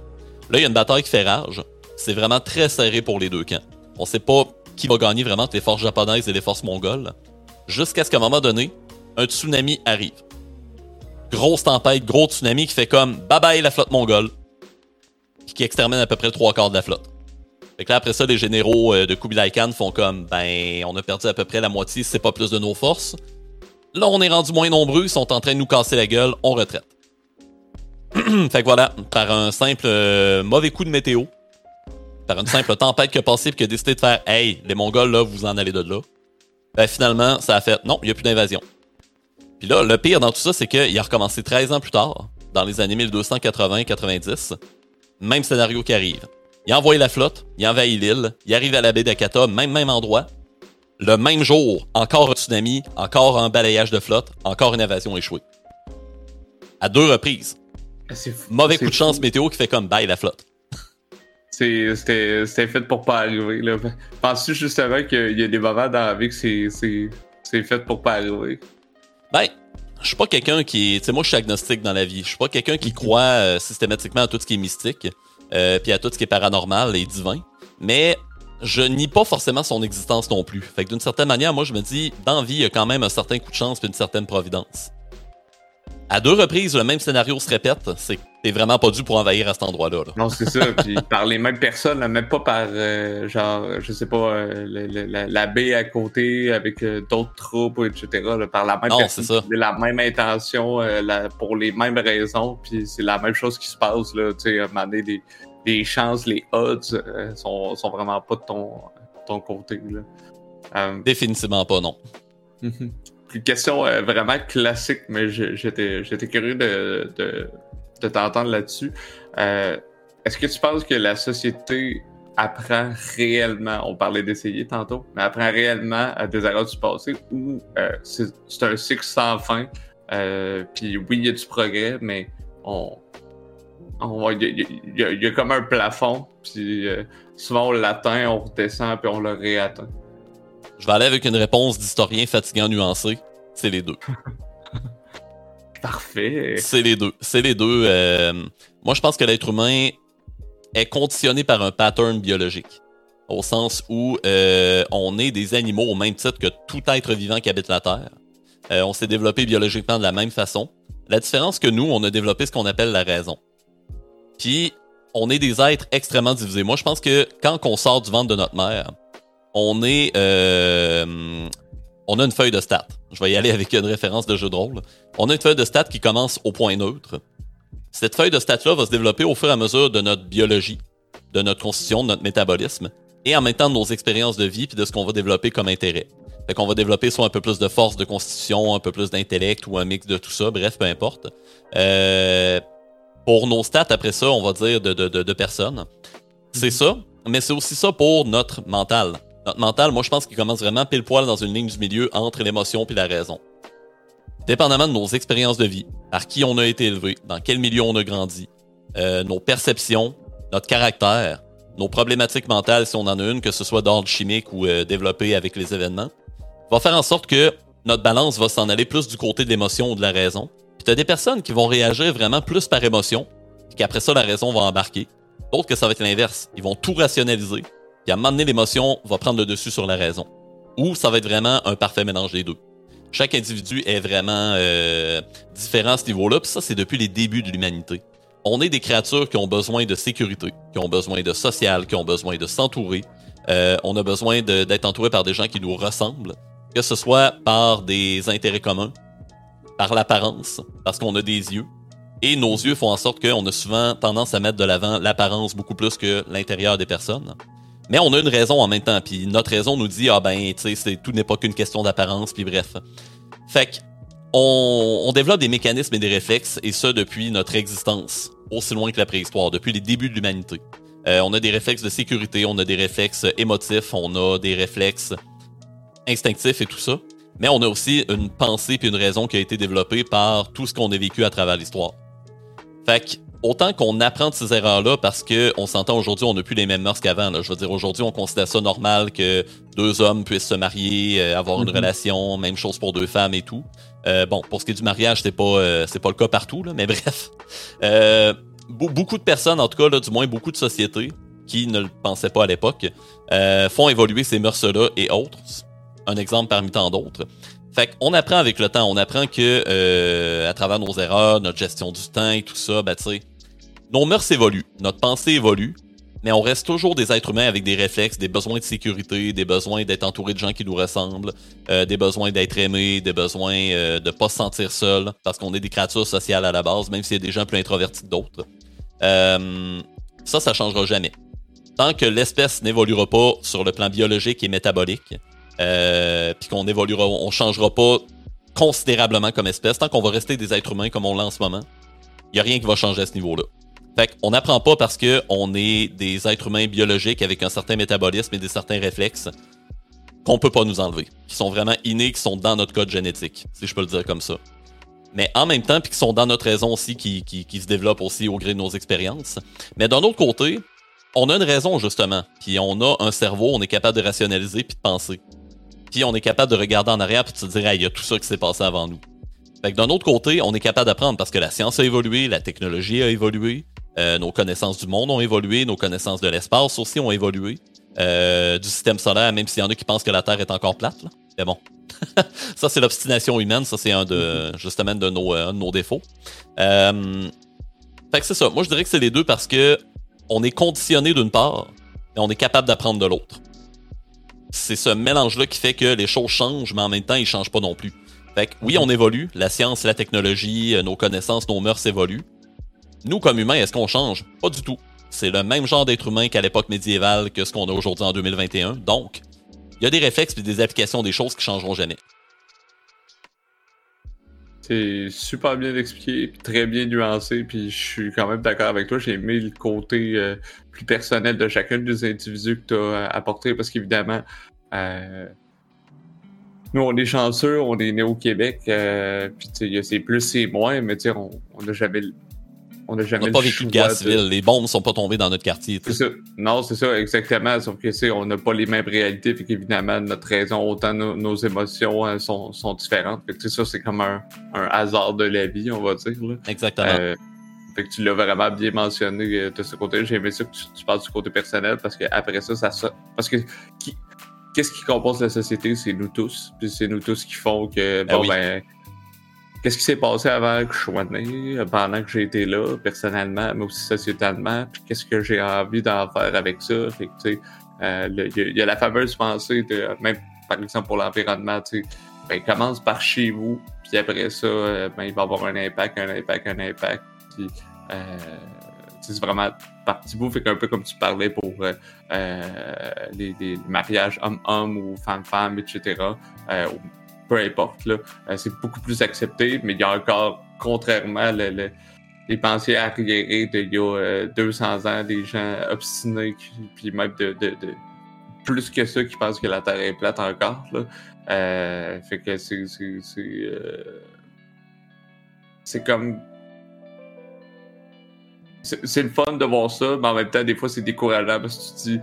Là, il y a une bataille qui fait rage. C'est vraiment très serré pour les deux camps. On sait pas qui va gagner vraiment entre les forces japonaises et les forces mongoles. Jusqu'à ce qu'à un moment donné, un tsunami arrive. Grosse tempête, gros tsunami qui fait comme bye bye la flotte mongole. Qui extermine à peu près le trois quarts de la flotte. Fait que là, après ça, les généraux euh, de Kubilai Khan font comme, ben, on a perdu à peu près la moitié, c'est pas plus de nos forces. Là, on est rendu moins nombreux, ils sont en train de nous casser la gueule, on retraite. fait que voilà, par un simple euh, mauvais coup de météo, par une simple tempête qui a passé et qui a décidé de faire, hey, les Mongols, là, vous en allez de là. Ben, finalement, ça a fait, non, il n'y a plus d'invasion. Puis là, le pire dans tout ça, c'est qu'il a recommencé 13 ans plus tard, dans les années 1280-90. Même scénario qui arrive. Il a envoyé la flotte, il envahit l'île, il arrive à la baie d'Akata, même même endroit. Le même jour, encore un tsunami, encore un balayage de flotte, encore une invasion échouée. À deux reprises. Ah, Mauvais coup de chance météo qui fait comme bye la flotte. C'était fait pour pas arriver. Penses-tu justement qu'il y a des moments dans la vie que c'est fait pour pas arriver? Ben, je suis pas quelqu'un qui. Tu sais, moi, je suis agnostique dans la vie. Je suis pas quelqu'un qui croit euh, systématiquement à tout ce qui est mystique euh, puis à tout ce qui est paranormal et divin. Mais je nie pas forcément son existence non plus. Fait que d'une certaine manière, moi, je me dis, dans vie, il y a quand même un certain coup de chance et une certaine providence. À deux reprises, le même scénario se répète. C'est t'es vraiment pas dû pour envahir à cet endroit-là. Non, c'est ça. Puis par les mêmes personnes, même pas par, euh, genre, je sais pas, euh, la, baie à côté avec euh, d'autres troupes, etc. par la même non, personne, ça. la même intention, pour les mêmes raisons. Puis c'est la même chose qui se passe. Là, tu sais, à un moment donné, les, chances, les odds sont, sont vraiment pas de ton, ton côté. Là. Définitivement pas, non. Une question euh, vraiment classique, mais j'étais curieux de, t'entendre là-dessus. Euh, est-ce que tu penses que la société apprend réellement, on parlait d'essayer tantôt, mais apprend réellement à des erreurs du passé ou euh, c'est un cycle sans fin? Puis oui, il y a du progrès, mais on, il y, a comme un plafond, puis souvent on l'atteint, on redescend, puis on le réatteint. Je vais aller avec une réponse d'historien fatigant nuancé. C'est les deux. Parfait. C'est les deux. C'est les deux. Euh, moi, je pense que l'être humain est conditionné par un pattern biologique. Au sens où euh, on est des animaux au même titre que tout être vivant qui habite la Terre. Euh, on s'est développé biologiquement de la même façon. La différence que nous, on a développé ce qu'on appelle la raison. Puis, on est des êtres extrêmement divisés. Moi, je pense que quand on sort du ventre de notre mère, on est, euh, on a une feuille de stats. Je vais y aller avec une référence de jeu de rôle. On a une feuille de stats qui commence au point neutre. Cette feuille de stats-là va se développer au fur et à mesure de notre biologie, de notre constitution, de notre métabolisme, et en même temps de nos expériences de vie puis de ce qu'on va développer comme intérêt. Fait qu'on va développer soit un peu plus de force de constitution, un peu plus d'intellect ou un mix de tout ça, bref, peu importe. Euh, pour nos stats, après ça, on va dire de, de, de personnes. C'est mhm. ça, mais c'est aussi ça pour notre mental. Notre mental, moi, je pense qu'il commence vraiment pile poil dans une ligne du milieu entre l'émotion et la raison. Dépendamment de nos expériences de vie, par qui on a été élevé, dans quel milieu on a grandi, euh, nos perceptions, notre caractère, nos problématiques mentales, si on en a une, que ce soit d'ordre chimique ou euh, avec les événements, va faire en sorte que notre balance va s'en aller plus du côté de l'émotion ou de la raison. Puis t'as des personnes qui vont réagir vraiment plus par émotion, puis qu'après ça, la raison va embarquer. D'autres que ça va être l'inverse. Ils vont tout rationaliser, puis à un moment donné, l'émotion va prendre le dessus sur la raison. Ou ça va être vraiment un parfait mélange des deux. Chaque individu est vraiment euh, différent à ce niveau-là, puis ça, c'est depuis les débuts de l'humanité. On est des créatures qui ont besoin de sécurité, qui ont besoin de social, qui ont besoin de s'entourer. Euh, on a besoin d'être entouré par des gens qui nous ressemblent, que ce soit par des intérêts communs, par l'apparence, parce qu'on a des yeux. Et nos yeux font en sorte qu'on a souvent tendance à mettre de l'avant l'apparence beaucoup plus que l'intérieur des personnes. Mais on a une raison en même temps, puis notre raison nous dit ah ben tu sais tout n'est pas qu'une question d'apparence, puis bref. Fait on, on, développe des mécanismes et des réflexes, et ça depuis notre existence, aussi loin que la préhistoire, depuis les débuts de l'humanité. Euh, on a des réflexes de sécurité, on a des réflexes émotifs, on a des réflexes instinctifs et tout ça. Mais on a aussi une pensée puis une raison qui a été développée par tout ce qu'on a vécu à travers l'histoire. Fait que autant qu'on apprend de ces erreurs-là parce que on s'entend aujourd'hui, on n'a plus les mêmes mœurs qu'avant. Je veux dire, aujourd'hui, on considère ça normal que deux hommes puissent se marier, euh, avoir une mhm. relation, même chose pour deux femmes et tout. Euh, bon, pour ce qui est du mariage, c'est pas euh, c'est pas le cas partout, là, mais bref. beaucoup de personnes, en tout cas, là, du moins beaucoup de sociétés qui ne le pensaient pas à l'époque, font évoluer ces mœurs-là et autres. Un exemple parmi tant d'autres. Fait qu'on apprend avec le temps, on apprend que à travers nos erreurs, notre gestion du temps et tout ça, ben tu sais, nos mœurs évoluent, notre pensée évolue, mais on reste toujours des êtres humains avec des réflexes, des besoins de sécurité, des besoins d'être entouré de gens qui nous ressemblent, euh, des besoins d'être aimés, des besoins euh, de pas se sentir seul, parce qu'on est des créatures sociales à la base, même s'il y a des gens plus introvertis que d'autres. Euh, ça, ça changera jamais. Tant que l'espèce n'évoluera pas sur le plan biologique et métabolique, euh, puis qu'on évoluera, on changera pas considérablement comme espèce, tant qu'on va rester des êtres humains comme on l'a en ce moment, il y a rien qui va changer à ce niveau-là. Fait qu'on n'apprend pas parce que on est des êtres humains biologiques avec un certain métabolisme et des certains réflexes qu'on peut pas nous enlever, qui sont vraiment innés, qui sont dans notre code génétique, si je peux le dire comme ça. Mais en même temps, puis qui sont dans notre raison aussi, qui, se développent aussi au gré de nos expériences. Mais d'un autre côté, on a une raison justement, puis on a un cerveau, on est capable de rationaliser puis de penser. Puis on est capable de regarder en arrière puis de se dire, il y a tout ça qui s'est passé avant nous. Fait que d'un autre côté, on est capable d'apprendre parce que la science a évolué, la technologie a évolué, euh, nos connaissances du monde ont évolué, nos connaissances de l'espace aussi ont évolué. Euh, du système solaire, même s'il y en a qui pensent que la Terre est encore plate. Là. Mais bon, ça c'est l'obstination humaine, ça c'est un de justement de nos, euh, un de nos défauts. Euh, fait que c'est ça. Moi je dirais que c'est les deux parce que on est conditionné d'une part et on est capable d'apprendre de l'autre. C'est ce mélange-là qui fait que les choses changent, mais en même temps ils changent pas non plus. Fait que oui, on évolue, la science, la technologie, nos connaissances, nos mœurs évoluent. Nous, comme humains, est-ce qu'on change? Pas du tout. C'est le même genre d'être humain qu'à l'époque médiévale que ce qu'on a aujourd'hui en 2021. Donc, il y a des réflexes et des applications des choses qui changeront jamais. C'est super bien expliqué, très bien nuancé, puis je suis quand même d'accord avec toi. J'ai aimé le côté euh, plus personnel de chacun des individus que tu as euh, apporté, parce qu'évidemment, euh, nous, on est chanceux, on est né au Québec, puis c'est plus et moins, mais on n'a jamais on n'a jamais pas vécu de guerre civile. Les bombes sont pas tombées dans notre quartier. C'est ça. Non, c'est ça, exactement. Sauf que, on n'a pas les mêmes réalités. Fait qu'évidemment, notre raison, autant nos, émotions hein, sont, sont, différentes. Fait que, ça, c'est comme un, un, hasard de la vie, on va dire. Là. Exactement. Euh, fait que tu l'as vraiment bien mentionné euh, de ce côté. J'ai aimé ça que tu, parles du côté personnel parce que après ça, ça. Parce que qu'est-ce qui compose la société? C'est nous tous. Puis c'est nous tous qui font que, ben bon, ben qu'est-ce qui s'est passé avant que je sois né, pendant que j'ai été là, personnellement, mais aussi sociétalement, puis qu'est-ce que j'ai envie d'en faire avec ça? Fait que, euh, il y, a la fameuse pensée de, même par exemple pour l'environnement, tu sais, ben, commence par chez vous, puis après ça, euh, ben, il va avoir un impact, un impact, un impact. Puis, euh, c'est vraiment par petit bout, fait peu comme tu parlais pour les, les, mariages homme-homme ou femme-femme, etc peu importe. Là. Euh, c'est beaucoup plus accepté, mais il y a encore, contrairement les pensées arriérées d'il y a 200 ans, des gens obstinés, puis même de, plus que ça qui pensent que la Terre est plate encore. Là. Euh, fait que c'est c'est euh, comme c'est le fun de voir ça, mais en même temps, des fois, c'est décourageant parce que tu te dis,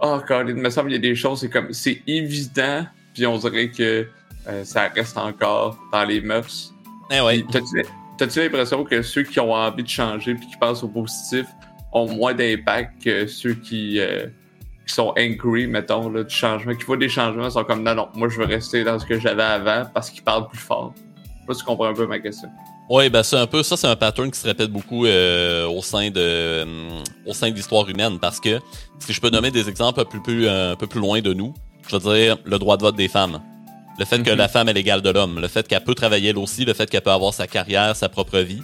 oh, quand il me semble qu'il y a des choses, c'est comme, c'est évident, puis on dirait que euh, ça reste encore dans les mœurs. Eh ouais. T'as-tu l'impression que ceux qui ont envie de changer puis qui pensent au positif ont moins d'impact que ceux qui, euh, qui, sont angry, mettons, là, du changement, qui voient des changements, sont comme non, non, moi je veux rester dans ce que j'avais avant parce qu'ils parlent plus fort. Je sais pas si tu comprends un peu ma question. Oui, ben c'est un peu ça, c'est un pattern qui se répète beaucoup euh, au sein de euh, au sein de l'histoire humaine parce que si je peux nommer des exemples un peu plus un peu plus loin de nous, je veux dire le droit de vote des femmes. Le fait que la femme est l'égale de l'homme, le fait qu'elle peut travailler elle aussi, le fait qu'elle peut avoir sa carrière, sa propre vie.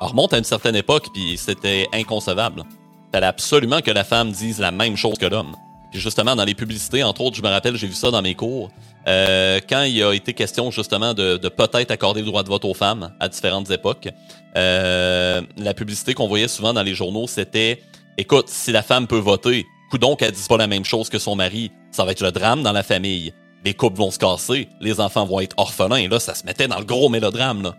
On remonte à une certaine époque, puis c'était inconcevable. Fallait absolument que la femme dise la même chose que l'homme. Puis justement, dans les publicités, entre autres, je me rappelle, j'ai vu ça dans mes cours, euh, quand il a été question justement de, peut-être accorder le droit de vote aux femmes à différentes époques, euh, la publicité qu'on voyait souvent dans les journaux, c'était écoute, si la femme peut voter, donc elle dit pas la même chose que son mari, ça va être le drame dans la famille les couples vont se casser, les enfants vont être orphelins. Et là, ça se mettait dans le gros mélodrame. Là.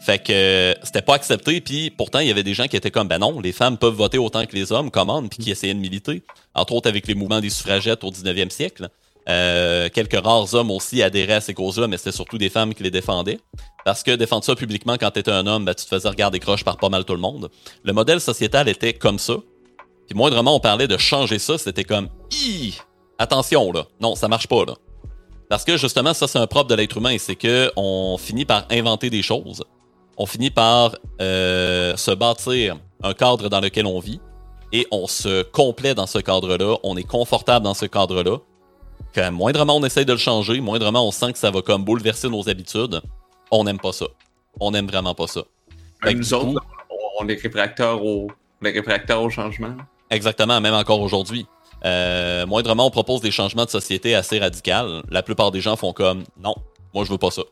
Fait que c'était pas accepté. Puis pourtant, il y avait des gens qui étaient comme ben non, les femmes peuvent voter autant que les hommes, commandent, puis qui essayaient de militer. Entre autres avec les mouvements des suffragettes au 19e siècle. Euh, quelques rares hommes aussi adhéraient à ces causes-là, mais c'était surtout des femmes qui les défendaient. Parce que défendre ça publiquement quand t'étais un homme, ben, tu te faisais regarder croche par pas mal tout le monde. Le modèle sociétal était comme ça. Puis moindrement on parlait de changer ça, c'était comme attention là, non ça marche pas là. Parce que justement, ça c'est un propre de l'être humain, c'est que on finit par inventer des choses. On finit par euh, se bâtir un cadre dans lequel on vit et on se complète dans ce cadre-là, on est confortable dans ce cadre-là. Que moindrement on essaye de le changer, moindrement on sent que ça va comme bouleverser nos habitudes, on n'aime pas ça. On n'aime vraiment pas ça. nous autres, on est réfractaires au, on est au changement. Exactement, même encore aujourd'hui. Euh, moindrement, on propose des changements de société assez radicaux. La plupart des gens font comme non, moi je veux pas ça.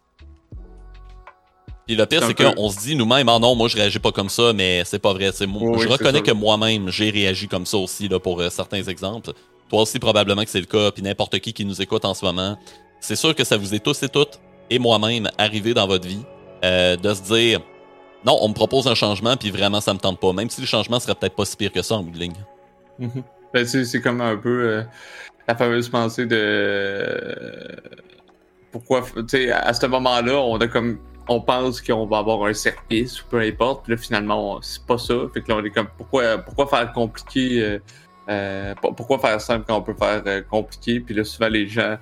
Puis le pire, c'est qu'on se dit nous-mêmes, ah non, moi je réagis pas comme ça, mais c'est pas vrai. je reconnais que moi-même, j'ai réagi comme ça aussi là, pour euh, certains exemples. Toi aussi, probablement que c'est le cas, puis n'importe qui qui nous écoute en ce moment. C'est sûr que ça vous est tous et toutes, et moi-même, arrivé dans votre vie, euh, de se dire non, on me propose un changement, puis vraiment ça me tente pas. Même si le changement serait peut-être pas si pire que ça en bout de ligne. Mm-hmm. Ben, c'est comme un peu euh, la fameuse pensée de euh, pourquoi, tu sais, à ce moment-là, on a comme on pense qu'on va avoir un service ou peu importe, puis là finalement c'est pas ça. Fait que là on est comme pourquoi pourquoi faire compliqué euh, pourquoi faire simple quand on peut faire compliqué, puis là souvent les gens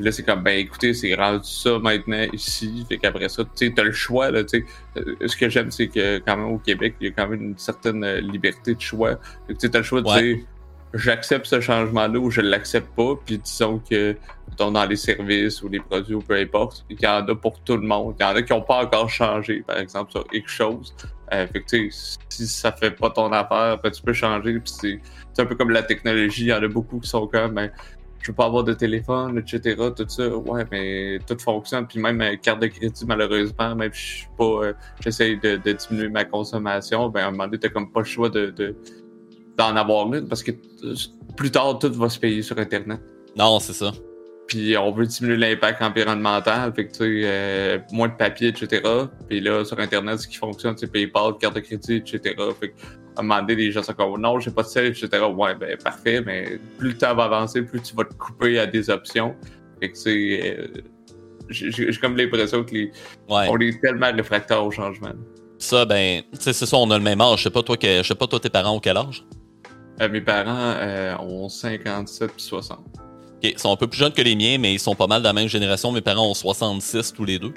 là c'est comme ben écoutez, c'est rendu ça maintenant ici, fait qu'après ça, tu sais, t'as le choix, là. Ce que j'aime, c'est que quand même au Québec, il y a quand même une certaine liberté de choix. Tu as le choix de dire j'accepte ce changement-là ou je l'accepte pas, puis disons que dans les services ou les produits ou peu importe, il y en a pour tout le monde. Il y en a qui n'ont pas encore changé, par exemple, sur quelque chose. Euh, fait que, si ça fait pas ton affaire, ben, tu peux changer. c'est un peu comme la technologie. Il y en a beaucoup qui sont comme, ben, je veux pas avoir de téléphone, etc. Tout ça. Ouais, mais tout fonctionne. Puis même ma carte de crédit, malheureusement, même si je suis pas, euh, j'essaie de, diminuer ma consommation, ben, à un moment donné, t'as comme pas le choix de d'en avoir une parce que plus tard, tout va se payer sur Internet. Non, c'est ça. Puis on veut diminuer l'impact environnemental, fait que tu sais, euh, moins de papier, etc. Puis là, sur Internet, ce qui fonctionne, c'est PayPal, carte de crédit, etc. Fait que à donné, les gens sont comme non, j'ai pas de sel, etc. Ouais, ben parfait, mais plus le temps va avancer, plus tu vas te couper à des options. Fait que c'est. Euh, j'ai comme l'impression que les, on est tellement réfractaires au changement. Ça, ben, c'est ça, on a le même âge. Je sais pas toi, que, je sais pas toi, tes parents ont quel âge? Euh, mes parents euh, ont 57 puis 60. OK, ils sont un peu plus jeunes que les miens, mais ils sont pas mal de la même génération. Mes parents ont 66 tous les deux.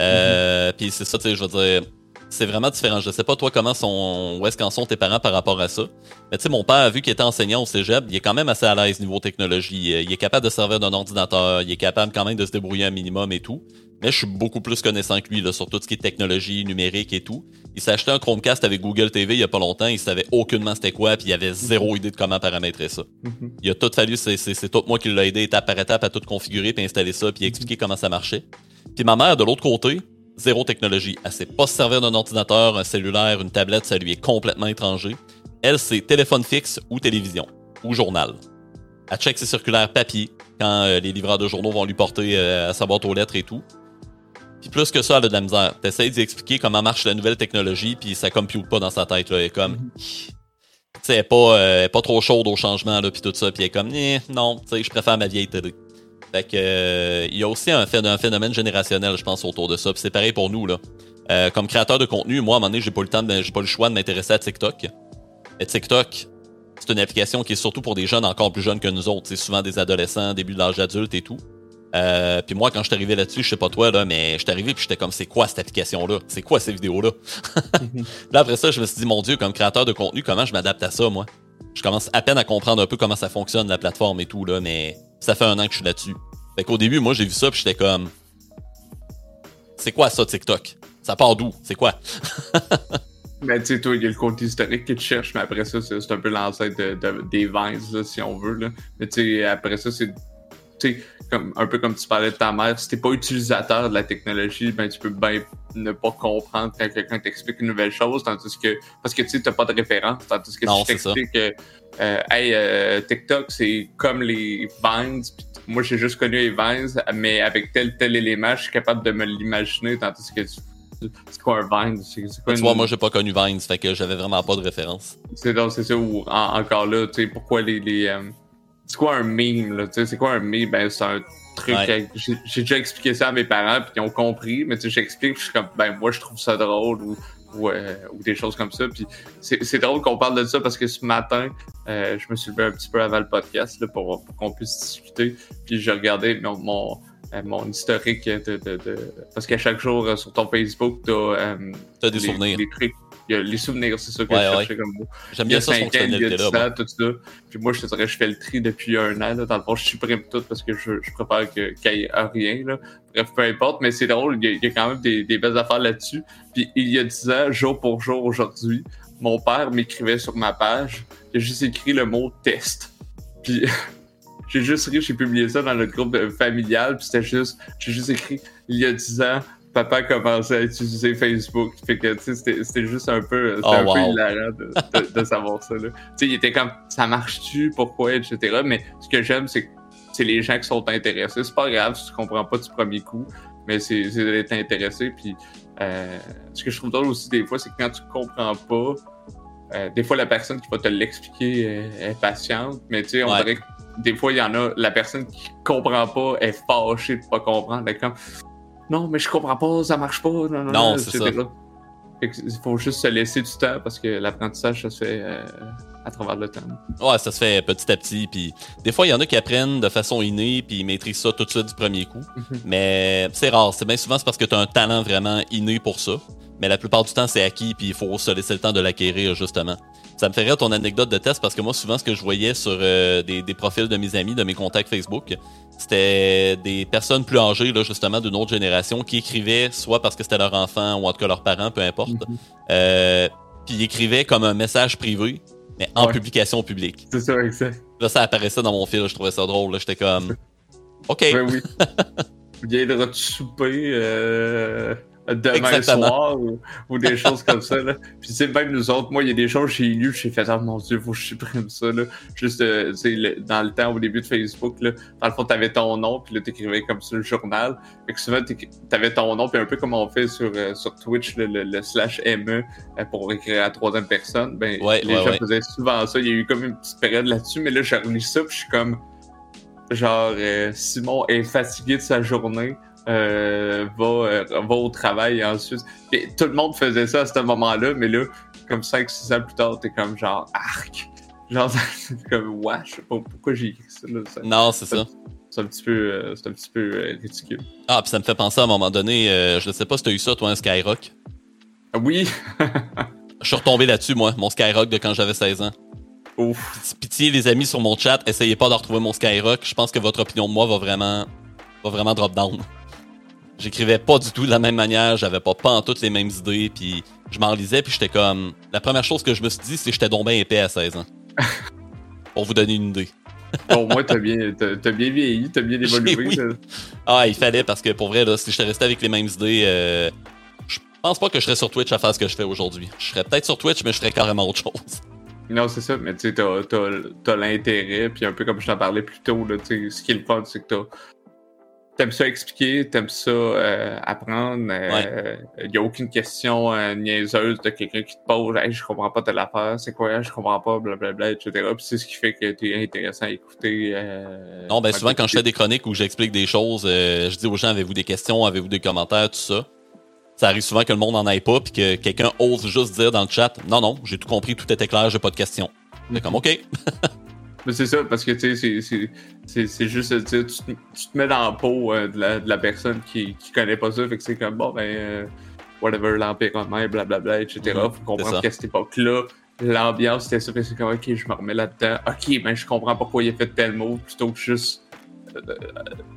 Euh, mm-hmm. Puis c'est ça, tu sais, je veux dire, c'est vraiment différent. Je sais pas toi comment sont, où est-ce qu'en sont tes parents par rapport à ça. Mais tu sais, mon père, vu qu'il était enseignant au cégep, il est quand même assez à l'aise niveau technologie. Il est capable de servir d'un ordinateur, il est capable quand même de se débrouiller un minimum et tout. Mais je suis beaucoup plus connaissant que lui là, sur tout ce qui est technologie, numérique et tout. Il s'est acheté un Chromecast avec Google TV il y a pas longtemps, il savait aucunement c'était quoi, puis il avait zéro idée de comment paramétrer ça. Mhm. Il a tout fallu, c'est tout moi qui l'ai aidé étape par étape à tout configurer, puis installer ça, puis expliquer comment ça marchait. Puis ma mère, de l'autre côté, zéro technologie. Elle sait pas se servir d'un ordinateur, un cellulaire, une tablette, ça lui est complètement étranger. Elle, c'est téléphone fixe ou télévision, ou journal. Elle check ses circulaires papier quand euh, les livreurs de journaux vont lui porter euh, à sa boîte aux lettres et tout. Puis plus que ça, elle a de la misère. T'essayes d'y expliquer comment marche la nouvelle technologie, puis ça compute pas dans sa tête. Là. Elle est comme. Mhm. Tu sais, elle est pas, euh, elle est pas trop chaude au changement, là, puis tout ça. Puis elle est comme, Eh, non, tu sais, je préfère ma vieille télé. Fait que, euh, il y a aussi un, phé- un phénomène générationnel, je pense, autour de ça. Puis c'est pareil pour nous, là. Euh, comme créateur de contenu, moi, à un moment donné, j'ai pas le temps, j'ai pas le choix de m'intéresser à TikTok. Mais TikTok, c'est une application qui est surtout pour des jeunes encore plus jeunes que nous autres. C'est souvent des adolescents, début de l'âge adulte et tout. Euh, puis moi, quand je suis arrivé là-dessus, je sais pas toi, là, mais je suis arrivé puis j'étais comme, c'est quoi cette application-là? C'est quoi ces vidéos-là? là, après ça, je me suis dit, mon Dieu, comme créateur de contenu, comment je m'adapte à ça, moi? Je commence à peine à comprendre un peu comment ça fonctionne, la plateforme et tout, là, mais ça fait un an que je suis là-dessus. Fait qu'au début, moi, j'ai vu ça puis j'étais comme, c'est quoi ça, TikTok? Ça part d'où? C'est quoi? Mais tu sais, toi, il y a le côté historique que tu cherches, mais après ça, c'est un peu l'ancêtre de, de- des Vines, là, si on veut. Là. Mais tu sais, après ça, c'est. Tu sais, comme, un peu comme tu parlais de ta mère, si t'es pas utilisateur de la technologie, ben tu peux bien ne pas comprendre quand quelqu'un t'explique une nouvelle chose, tandis que. Parce que tu sais, t'as pas de référence, tandis que Non, si je c'est ça. t'explique que. euh, hey, euh, TikTok, c'est comme les Vines, moi j'ai juste connu les Vines, mais avec tel tel élément, je suis capable de me l'imaginer, tandis que tu- c'est quoi un Vine? C'est Tu vois, moi, j'ai pas connu Vines, fait que j'avais vraiment pas de référence. c'est donc c'est ça en- encore là, tu sais, pourquoi les. les euh, c'est quoi un meme, là? Tu sais, c'est quoi un meme? Ben, c'est un truc. Ouais. J'ai déjà expliqué ça à mes parents, puis ils ont compris, mais tu sais, j'explique, je suis comme, ben, moi, je trouve ça drôle, ou, ou, euh, ou des choses comme ça. Puis c'est drôle qu'on parle de ça parce que ce matin, euh, je me suis levé un petit peu avant le podcast, là, pour, pour qu'on puisse discuter, puis j'ai regardé mon. mon euh, mon historique de, de, de- parce qu'à chaque jour euh, sur ton Facebook t'as euh, T'as des les- souvenirs. les trucs il y a les souvenirs c'est ça que Ouais, je ouais. comme mot J'aime il y a bien ça, 5 cette ans, il y a 10 fonctionnalité-là. moi. ans, tout ça. Puis moi, je te dirais, je fais le tri depuis un an. Là. Dans le fond, je supprime tout parce que je, je préfère que- qu'il n'y ait rien. Là. Bref, peu importe, mais c'est drôle, il y, a, il y a quand même des, des belles affaires là-dessus. Puis il y a 10 ans, jour pour jour, aujourd'hui, mon père m'écrivait sur ma page, a juste écrit le mot test. Puis j'ai juste ri, j'ai publié ça dans notre groupe familial, puis c'était juste, j'ai juste écrit, il y a 10 ans, papa a commencé à utiliser Facebook. Fait que, tu sais, c'était c'était juste un peu, c'était Oh, un peu hilarant de, de- de savoir ça, là. Tu sais, il était comme, ça marche-tu, pourquoi, etc. Mais ce que j'aime, c'est que c'est les gens qui sont intéressés. C'est pas grave si tu comprends pas du premier coup, mais c'est c'est d'être intéressé. Puis, euh, ce que je trouve drôle aussi des fois, c'est que quand tu comprends pas, euh, des fois la personne qui va te l'expliquer euh, est patiente, mais tu sais, on Ouais. dirait que des fois il y en a, la personne qui comprend pas est fâchée de pas comprendre. Elle est comme, non, mais je comprends pas, ça marche pas. Non, non, Non, non, c'est que Il faut juste se laisser du temps parce que l'apprentissage, ça se fait euh, à travers le temps. Ouais, ça se fait petit à petit. Puis des fois, il y en a qui apprennent de façon innée, puis ils maîtrisent ça tout de suite du premier coup. Mais c'est rare. C'est bien souvent c'est parce que tu as un talent vraiment inné pour ça. Mais la plupart du temps, c'est acquis, puis il faut se laisser le temps de l'acquérir, justement. Ça me fait rire ton anecdote de test parce que moi, souvent, ce que je voyais sur euh, des, des profils de mes amis, de mes contacts Facebook, c'était des personnes plus âgées, là, justement, d'une autre génération, qui écrivaient soit parce que c'était leur enfant ou en tout cas leurs parents, peu importe. Mhm. Euh, puis ils écrivaient comme un message privé, mais en Ouais. publication publique. C'est ça, exact. Là, ça apparaissait dans mon fil, je trouvais ça drôle. là. J'étais comme. OK. Ben oui. Viendras-tu souper euh, demain Exactement. soir ou, ou des choses comme ça. Là. Puis c'est même nous autres, moi, il y a des choses que j'ai lues, j'ai fait, ah mon dieu, faut que je supprime ça. Là. Juste, euh, tu sais, le- dans le temps, au début de Facebook, là, dans le fond, t'avais ton nom, puis là, t'écrivais comme sur le journal. Fait que souvent, t'avais ton nom, puis un peu comme on fait sur, euh, sur Twitch, le, le- le slash ME, euh, pour écrire à la troisième personne. Ben, Ouais, les ouais, gens ouais. faisaient souvent ça. Il y a eu comme une petite période là-dessus, mais là, j'ai relis ça, puis je suis comme genre euh, Simon est fatigué de sa journée, euh, va, euh, va au travail et ensuite. Tout le monde faisait ça à ce moment-là, mais là, comme 5-6 ans plus tard, t'es comme genre arc. Genre, c'est comme ouais, je sais pas pourquoi j'ai écrit ça. Là. Ça- Non, c'est ça. C'est un petit peu, euh, un petit peu euh, ridicule. Ah, puis ça me fait penser à un moment donné, euh, je sais pas si t'as eu ça, toi, un Skyrock. Ah Oui, Je suis retombé là-dessus, moi, mon Skyrock de quand j'avais 16 ans. ouf. Petit- Pitié, les amis, sur mon chat, essayez pas de retrouver mon Skyrock. Je pense que votre opinion de moi va vraiment, va vraiment drop down. J'écrivais pas du tout de la même manière, j'avais pas pas en toutes les mêmes idées, puis je m'en lisais, puis j'étais comme... La première chose que je me suis dit, c'est que j'étais donc bien épais à 16 ans. Pour vous donner une idée. Bon, moi, t'as bien, t'as, bien vieilli, t'as bien évolué. Oui. Ah, il fallait, parce que pour vrai, là, si j'étais resté avec les mêmes idées, euh, je pense pas que je serais sur Twitch à faire ce que je fais aujourd'hui. Je serais peut-être sur Twitch, mais je ferais carrément autre chose. Non, c'est ça, mais tu sais, t'as, l'intérêt, puis un peu comme je t'en parlais plus tôt, là, tu sais, ce qui est le fun, c'est que t'as, T'aimes ça expliquer, t'aimes ça euh, apprendre. Il euh, n'y a aucune question euh, niaiseuse de quelqu'un qui te pose hey, je comprends pas telle affaire, c'est quoi, je comprends pas, blablabla, etc. Puis c'est ce qui fait que t'es intéressant à écouter. non, ben souvent quand je fais des chroniques où j'explique des choses, je dis aux gens avez-vous des questions, avez-vous des commentaires, tout ça. Ça arrive souvent que le monde n'en aille pas, puis que quelqu'un ose juste dire dans le chat non, non, j'ai tout compris, tout était clair, j'ai pas de questions. C'est comme OK. Mais c'est ça, parce que tu sais, c'est juste tu, tu, te mets dans la peau euh, de, la, de, la, personne qui, qui connaît pas ça, fait que c'est comme bon, ben, euh, whatever, l'Empire romain, blablabla, etc. Mm-hmm. Faut comprendre qu'à cette époque-là, l'ambiance c'était ça, c'est comme ok, je me remets là-dedans, ok, ben, je comprends pourquoi il a fait tel mot, plutôt que juste euh,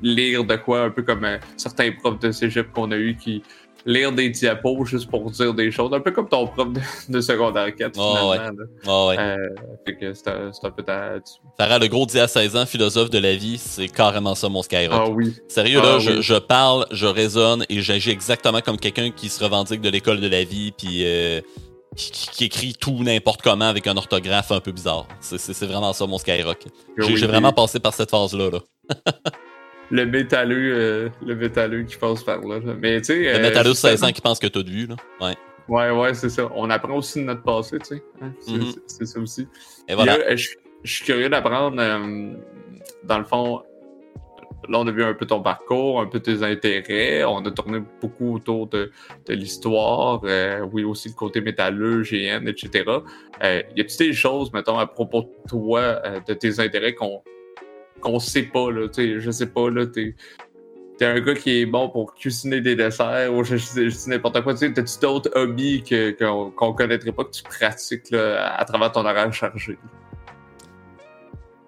lire de quoi, un peu comme certains profs de cégep qu'on a eu qui lire des diapos juste pour dire des choses, un peu comme ton prof de, secondaire 4, finalement. Ouais. Oh, ouais. Euh, fait que c'est un, un, peu ta... Farah, le gros dit à 16 ans, philosophe de la vie, c'est carrément ça mon Skyrock. Ah oui. Sérieux, là, ah je, je, parle, je raisonne et j'agis exactement comme quelqu'un qui se revendique de l'école de la vie, puis euh, qui, qui, écrit tout n'importe comment avec un orthographe un peu bizarre. C'est vraiment ça mon Skyrock. J'ai vraiment passé par cette phase-là. Là. le métalleux, euh, le métalleux qui passe par là. Mais tu sais. Le euh, métalleux de 16 ans qui pense que t'as de vue, là. Ouais. Ouais, ouais, c'est ça. On apprend aussi de notre passé, tu sais. Hein, mm-hmm. C'est ça aussi. Et voilà. Euh, je, suis curieux d'apprendre, dans le fond, là, on a vu un peu ton parcours, un peu tes intérêts. On a tourné beaucoup autour de, de l'histoire. oui, aussi le côté métalleux, GN, etc. Euh, y a-t-il des choses, mettons, à propos de toi, de tes intérêts qu'on qu'on sait pas, là. Tu sais, je sais pas, là, t'es. T'es un gars qui est bon pour cuisiner des desserts ou je, dis n'importe quoi. Tu t'as-tu d'autres hobbies qu'on qu connaîtrait pas que tu pratiques là, à travers ton horaire chargé?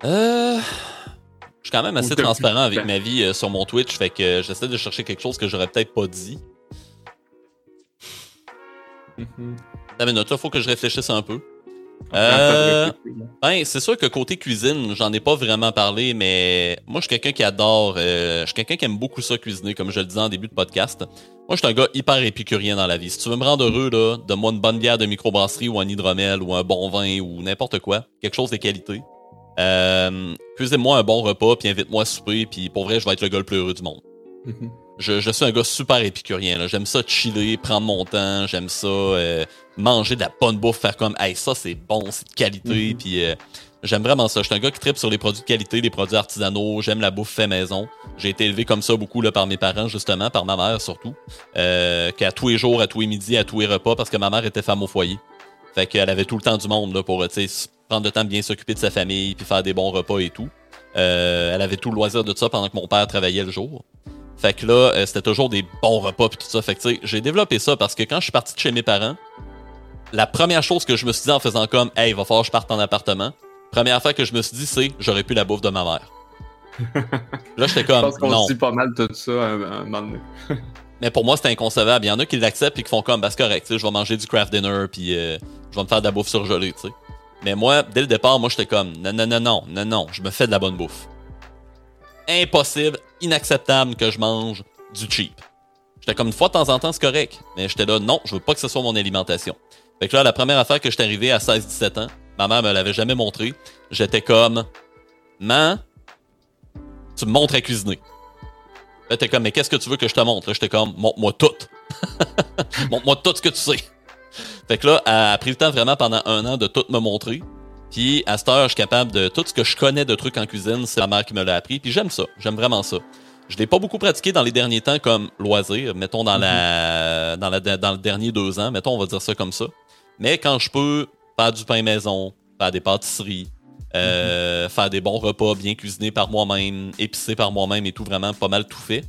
Euh. Je suis quand même assez transparent avec ma vie euh, sur mon Twitch, fait que j'essaie de chercher quelque chose que j'aurais peut-être pas dit. Mm -hmm. minute, là, faut que je réfléchisse un peu. Euh, ben, c'est sûr que côté cuisine, j'en ai pas vraiment parlé, mais moi, je suis quelqu'un qui adore, euh, je suis quelqu'un qui aime beaucoup ça cuisiner, comme je le disais en début de podcast. Moi, je suis un gars hyper épicurien dans la vie. Si tu veux me rendre heureux, là, donne-moi une bonne bière de microbrasserie ou un hydromel ou un bon vin ou n'importe quoi. Quelque chose de qualité. Euh, cuisine-moi un bon repas, puis invite-moi à souper, puis pour vrai, je vais être le gars le plus heureux du monde. Mhm. Je, je, suis un gars super épicurien. J'aime ça chiller, prendre mon temps. J'aime ça euh, manger de la bonne bouffe, faire comme hey, ça c'est bon, c'est de qualité. Puis euh, j'aime vraiment ça. Je suis un gars qui tripe sur les produits de qualité, les produits artisanaux. J'aime la bouffe fait maison. J'ai été élevé comme ça beaucoup là, par mes parents, justement, par ma mère surtout. Euh, qu'à tous les jours, à tous les midis, à tous les repas, parce que ma mère était femme au foyer. Fait qu'elle avait tout le temps du monde là, pour prendre le temps de bien s'occuper de sa famille, puis faire des bons repas et tout. Euh, elle avait tout le loisir de ça pendant que mon père travaillait le jour. Fait que là, euh, c'était toujours des bons repas pis tout ça. Fait que tu sais, j'ai développé ça parce que quand je suis parti de chez mes parents, la première chose que je me suis dit en faisant comme Hey, il va falloir que je parte en appartement, première fois que je me suis dit, c'est j'aurais pu la bouffe de ma mère. là, j'étais comme. Je pense qu'on dit pas mal tout ça un, moment donné. Mais pour moi, c'était inconcevable. Il y en a qui l'acceptent et qui font comme, bah, c'est correct, je vais manger du craft dinner puis euh, je vais me faire de la bouffe surgelée, tu sais. Mais moi, dès le départ, moi, j'étais comme, non, non, non, non, non, non, je me fais de la bonne bouffe impossible, inacceptable que je mange du cheap. J'étais comme une fois de temps en temps, c'est correct. Mais j'étais là, non, je veux pas que ce soit mon alimentation. Fait que là, la première affaire que j'étais arrivé à 16-17 ans, ma mère me l'avait jamais montré. J'étais comme, man, tu me montres à cuisiner. Là, t'es comme, mais qu'est-ce que tu veux que je te montre? J'étais comme, montre-moi tout. montre-moi tout ce que tu sais. Fait que là, elle a pris le temps vraiment pendant un an de tout me montrer. Puis à cette heure, je suis capable de tout ce que je connais de trucs en cuisine, c'est ma mère qui me l'a appris. Puis j'aime ça, j'aime vraiment ça. Je l'ai pas beaucoup pratiqué dans les derniers temps comme loisir, mettons dans la mhm. dans la dans le dernier deux ans, mettons on va dire ça comme ça. Mais quand je peux faire du pain maison, faire des pâtisseries, euh, mhm. faire des bons repas bien cuisinés par moi-même, épicés par moi-même et tout vraiment pas mal tout fait.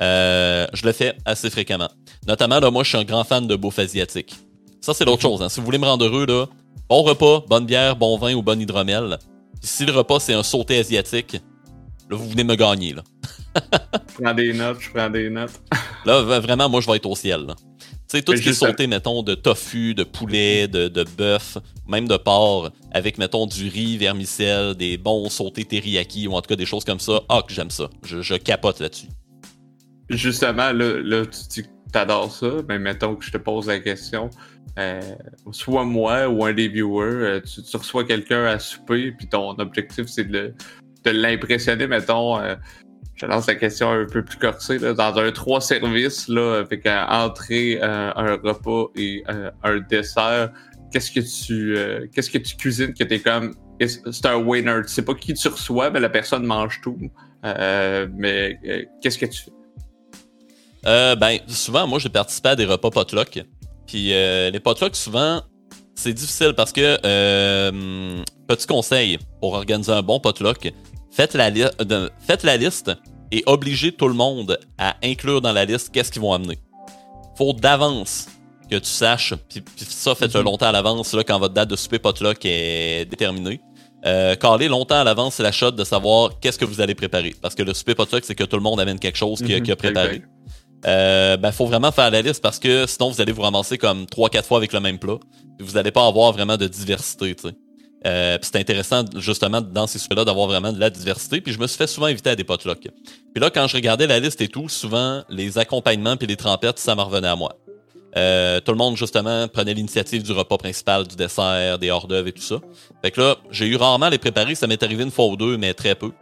Euh, je le fais assez fréquemment. Notamment là, moi je suis un grand fan de bouffe asiatique. Ça c'est l'autre mhm. chose. Hein. Si vous voulez me rendre heureux là, Bon repas, bonne bière, bon vin ou bon hydromel. si le repas c'est un sauté asiatique, là vous venez me gagner là. je prends des notes, je prends des notes. là vraiment moi je vais être au ciel. Tu sais, tout ce qui est sauté, mettons, de tofu, de poulet, de, de bœuf, même de porc, avec, mettons, du riz, vermicelle, des bons sautés teriyaki, ou en tout cas des choses comme ça. Ah, que j'aime ça. Je, je capote là-dessus. Justement, là, là tu t'adores ça, mais mettons que je te pose la question. Euh, soit moi ou un des viewers, euh, tu, reçois quelqu'un à souper, puis ton objectif c'est de, l'impressionner, mettons. Euh, je lance la question un peu plus corsée. Là. Dans un trois services, là, avec un entrée, euh, un repas et euh, un dessert, qu'est-ce que tu euh, qu'est-ce que tu cuisines que t'es comme c'est un winner? Tu sais pas qui tu reçois, mais la personne mange tout. mais qu'est-ce que tu? Ben, souvent, moi, j'ai participé à des repas potluck. Puis les potlucks, souvent, c'est difficile parce que, petit conseil pour organiser un bon potluck, faites la, faites la liste et obligez tout le monde à inclure dans la liste qu'est-ce qu'ils vont amener. Faut d'avance que tu saches, puis, ça, faites-le mhm. longtemps à l'avance, quand votre date de souper potluck est déterminée. Euh, caler longtemps à l'avance, c'est la shot de savoir qu'est-ce que vous allez préparer. Parce que le souper potluck, c'est que tout le monde amène quelque chose qu'il a mhm. préparé. Euh, ben, faut vraiment faire la liste parce que sinon, vous allez vous ramasser comme 3-4 fois avec le même plat. vous n'allez pas avoir vraiment de diversité, tu sais. Euh, c'est intéressant justement dans ces sujets-là d'avoir vraiment de la diversité. Puis je me suis fait souvent inviter à des potlucks. Puis là, quand je regardais la liste et tout, souvent les accompagnements puis les trempettes, ça m'en revenait à moi. Euh, tout le monde justement prenait l'initiative du repas principal, du dessert, des hors d'œuvre et tout ça. Fait que là, j'ai eu rarement les préparer. Ça m'est arrivé une fois ou deux, mais très peu.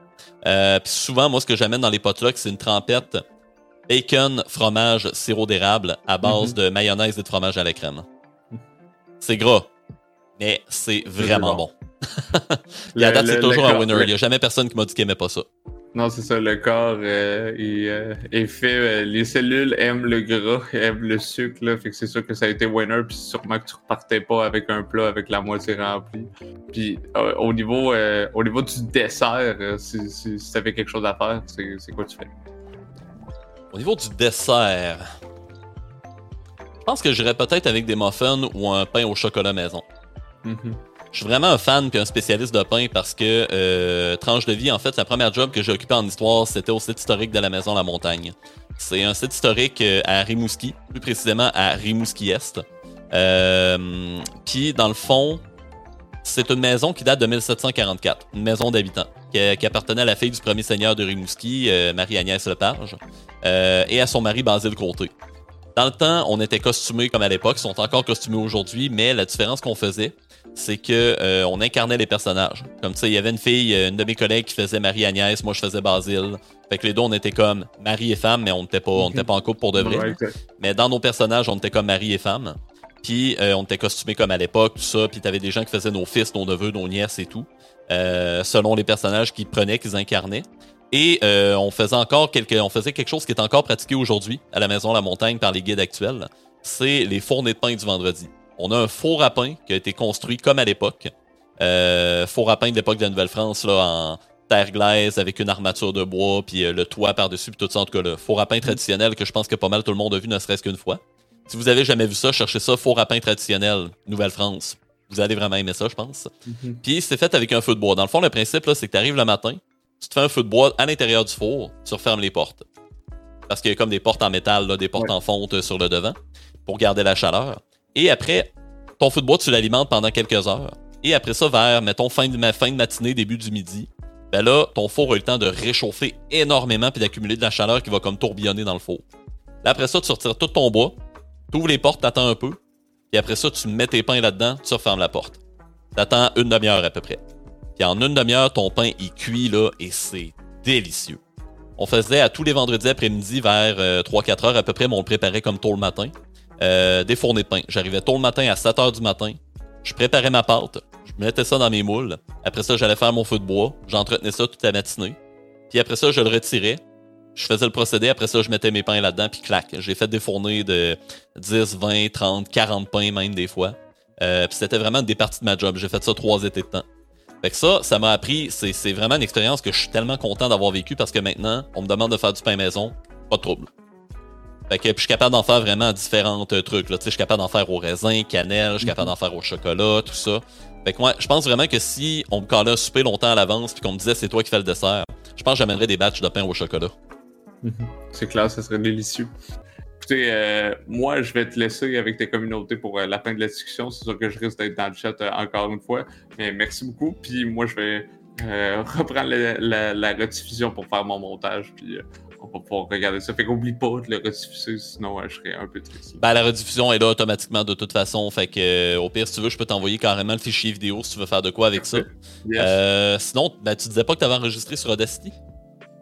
Euh, puis souvent, moi, ce que j'amène dans les potlucks, c'est une trempette bacon, fromage, sirop d'érable à base mm-hmm. de mayonnaise et de fromage à la crème. C'est gras mais c'est vraiment bon. La date, c'est toujours un winner. Il n'y a jamais personne qui m'a dit qu'il n'aimait pas ça. Non, c'est ça. Le corps euh, euh, est, fait. Euh, les cellules aiment le gras, aiment le sucre. Là, fait que c'est sûr que ça a été winner. Puis sûrement que tu repartais pas avec un plat avec la moitié remplie. Puis au, niveau, au niveau du dessert, si, si, si tu avais quelque chose à faire, c'est quoi tu fais? Au niveau du dessert, je pense que j'irais peut-être avec des muffins ou un pain au chocolat maison. Mhm. Je suis vraiment un fan puis un spécialiste de pain parce que euh, Tranche de vie, en fait, la première job que j'ai occupé en histoire, c'était au site historique de la Maison La Montagne. C'est un site historique euh, à Rimouski, plus précisément à Rimouski-Est. Euh, puis, dans le fond, c'est une maison qui date de 1744, une maison d'habitants, qui, appartenait à la fille du premier seigneur de Rimouski, Marie-Agnès Lepage, et à son mari Basile Côté. Dans le temps, on était costumés comme à l'époque, ils sont encore costumés aujourd'hui, mais la différence qu'on faisait, c'est que euh, on incarnait les personnages. Comme tu sais, il y avait une fille, euh, une de mes collègues qui faisait Marie-Agnès, moi je faisais Basile. Fait que les deux, on était comme mari et femme, mais on n'était pas, on pas en couple pour de vrai. Mais dans nos personnages, on était comme mari et femme. Puis euh, on était costumés comme à l'époque, tout ça. Puis t'avais des gens qui faisaient nos fils, nos neveux, nos nièces et tout. Selon les personnages qu'ils prenaient, qu'ils incarnaient. Et on faisait encore quelque, on faisait quelque chose qui est encore pratiqué aujourd'hui à la Maison La Montagne par les guides actuels. C'est les fournées de pain du vendredi. On a un four à pain qui a été construit comme à l'époque. Euh, four à pain de l'époque de la Nouvelle-France, là, en terre glaise avec une armature de bois, puis euh, le toit par-dessus, puis tout ça. En tout cas, le four à pain traditionnel que je pense que pas mal tout le monde a vu, ne serait-ce qu'une fois. Si vous avez jamais vu ça, cherchez ça, four à pain traditionnel, Nouvelle-France. Vous allez vraiment aimer ça, je pense. Mhm. Puis c'est fait avec un feu de bois. Dans le fond, le principe, là, c'est que tu arrives le matin, tu te fais un feu de bois à l'intérieur du four, tu refermes les portes. Parce qu'il y a comme des portes en métal, là, des portes en fonte sur le devant, pour garder la chaleur. Et après, ton feu de bois, tu l'alimentes pendant quelques heures. Et après ça, vers, mettons, fin de, fin de matinée, début du midi, ben là, ton four a eu le temps de réchauffer énormément puis d'accumuler de la chaleur qui va comme tourbillonner dans le four. Là, après ça, tu retires tout ton bois, tu ouvres les portes, t'attends un peu, puis après ça, tu mets tes pains là-dedans, tu refermes la porte. T'attends une demi-heure à peu près. Puis en une demi-heure, ton pain, il cuit là, et c'est délicieux. On faisait à tous les vendredis après-midi vers 3-4 euh, heures à peu près, mais on le préparait comme tôt le matin. Euh, des fournées de pain. J'arrivais tôt le matin à 7 h du matin. Je préparais ma pâte. Je mettais ça dans mes moules. Après ça, j'allais faire mon feu de bois. J'entretenais ça toute la matinée. Puis après ça, je le retirais. Je faisais le procédé. Après ça, je mettais mes pains là-dedans. Puis clac. J'ai fait des fournées de 10, 20, 30, 40 pains même des fois. Euh, puis c'était vraiment des parties de ma job. J'ai fait ça trois étés de temps. Fait que ça, ça m'a appris. C'est vraiment une expérience que je suis tellement content d'avoir vécu parce que maintenant, on me demande de faire du pain maison. Pas de trouble. Fait que je suis capable d'en faire vraiment différents trucs. Là. Je suis capable d'en faire au raisin, cannelle, je suis capable d'en faire au chocolat, tout ça. Fait que moi, je pense vraiment que si on me calait un souper longtemps à l'avance puis qu'on me disait c'est toi qui fais le dessert, je pense que j'amènerais des batchs de pain au chocolat. Mhm. C'est clair, ça serait délicieux. Écoutez, euh, moi, je vais te laisser avec tes communautés pour euh, la fin de la discussion. C'est sûr que je risque d'être dans le chat euh, encore une fois. Mais merci beaucoup. Puis moi, je vais reprendre la, la, rediffusion pour faire mon montage. Puis on va pouvoir regarder ça. Fait qu'oublie pas de le rediffuser, sinon je serais un peu triste. Ben, la rediffusion est là automatiquement de toute façon. Fait que au pire, si tu veux, je peux t'envoyer carrément le fichier vidéo si tu veux faire de quoi avec ça. Sinon, ben, tu disais pas que tu avais enregistré sur Audacity?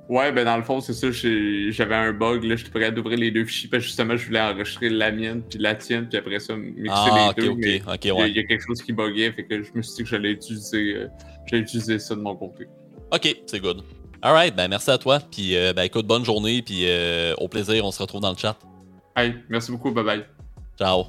Ouais, ben dans le fond, c'est ça, j'avais un bug, là, j'étais prêt d'ouvrir les deux fichiers, parce que justement, je voulais enregistrer la mienne, puis la tienne, puis après ça, mixer ah, les deux. Ok, mais ok, il y, ouais. a quelque chose qui buguait, fait que je me suis dit que j'allais utiliser, euh, j'allais utiliser ça de mon côté. Ok, c'est good. Alright, ben merci à toi, puis euh, ben écoute, bonne journée, puis euh, au plaisir, on se retrouve dans le chat. Hey, merci beaucoup, bye bye. Ciao.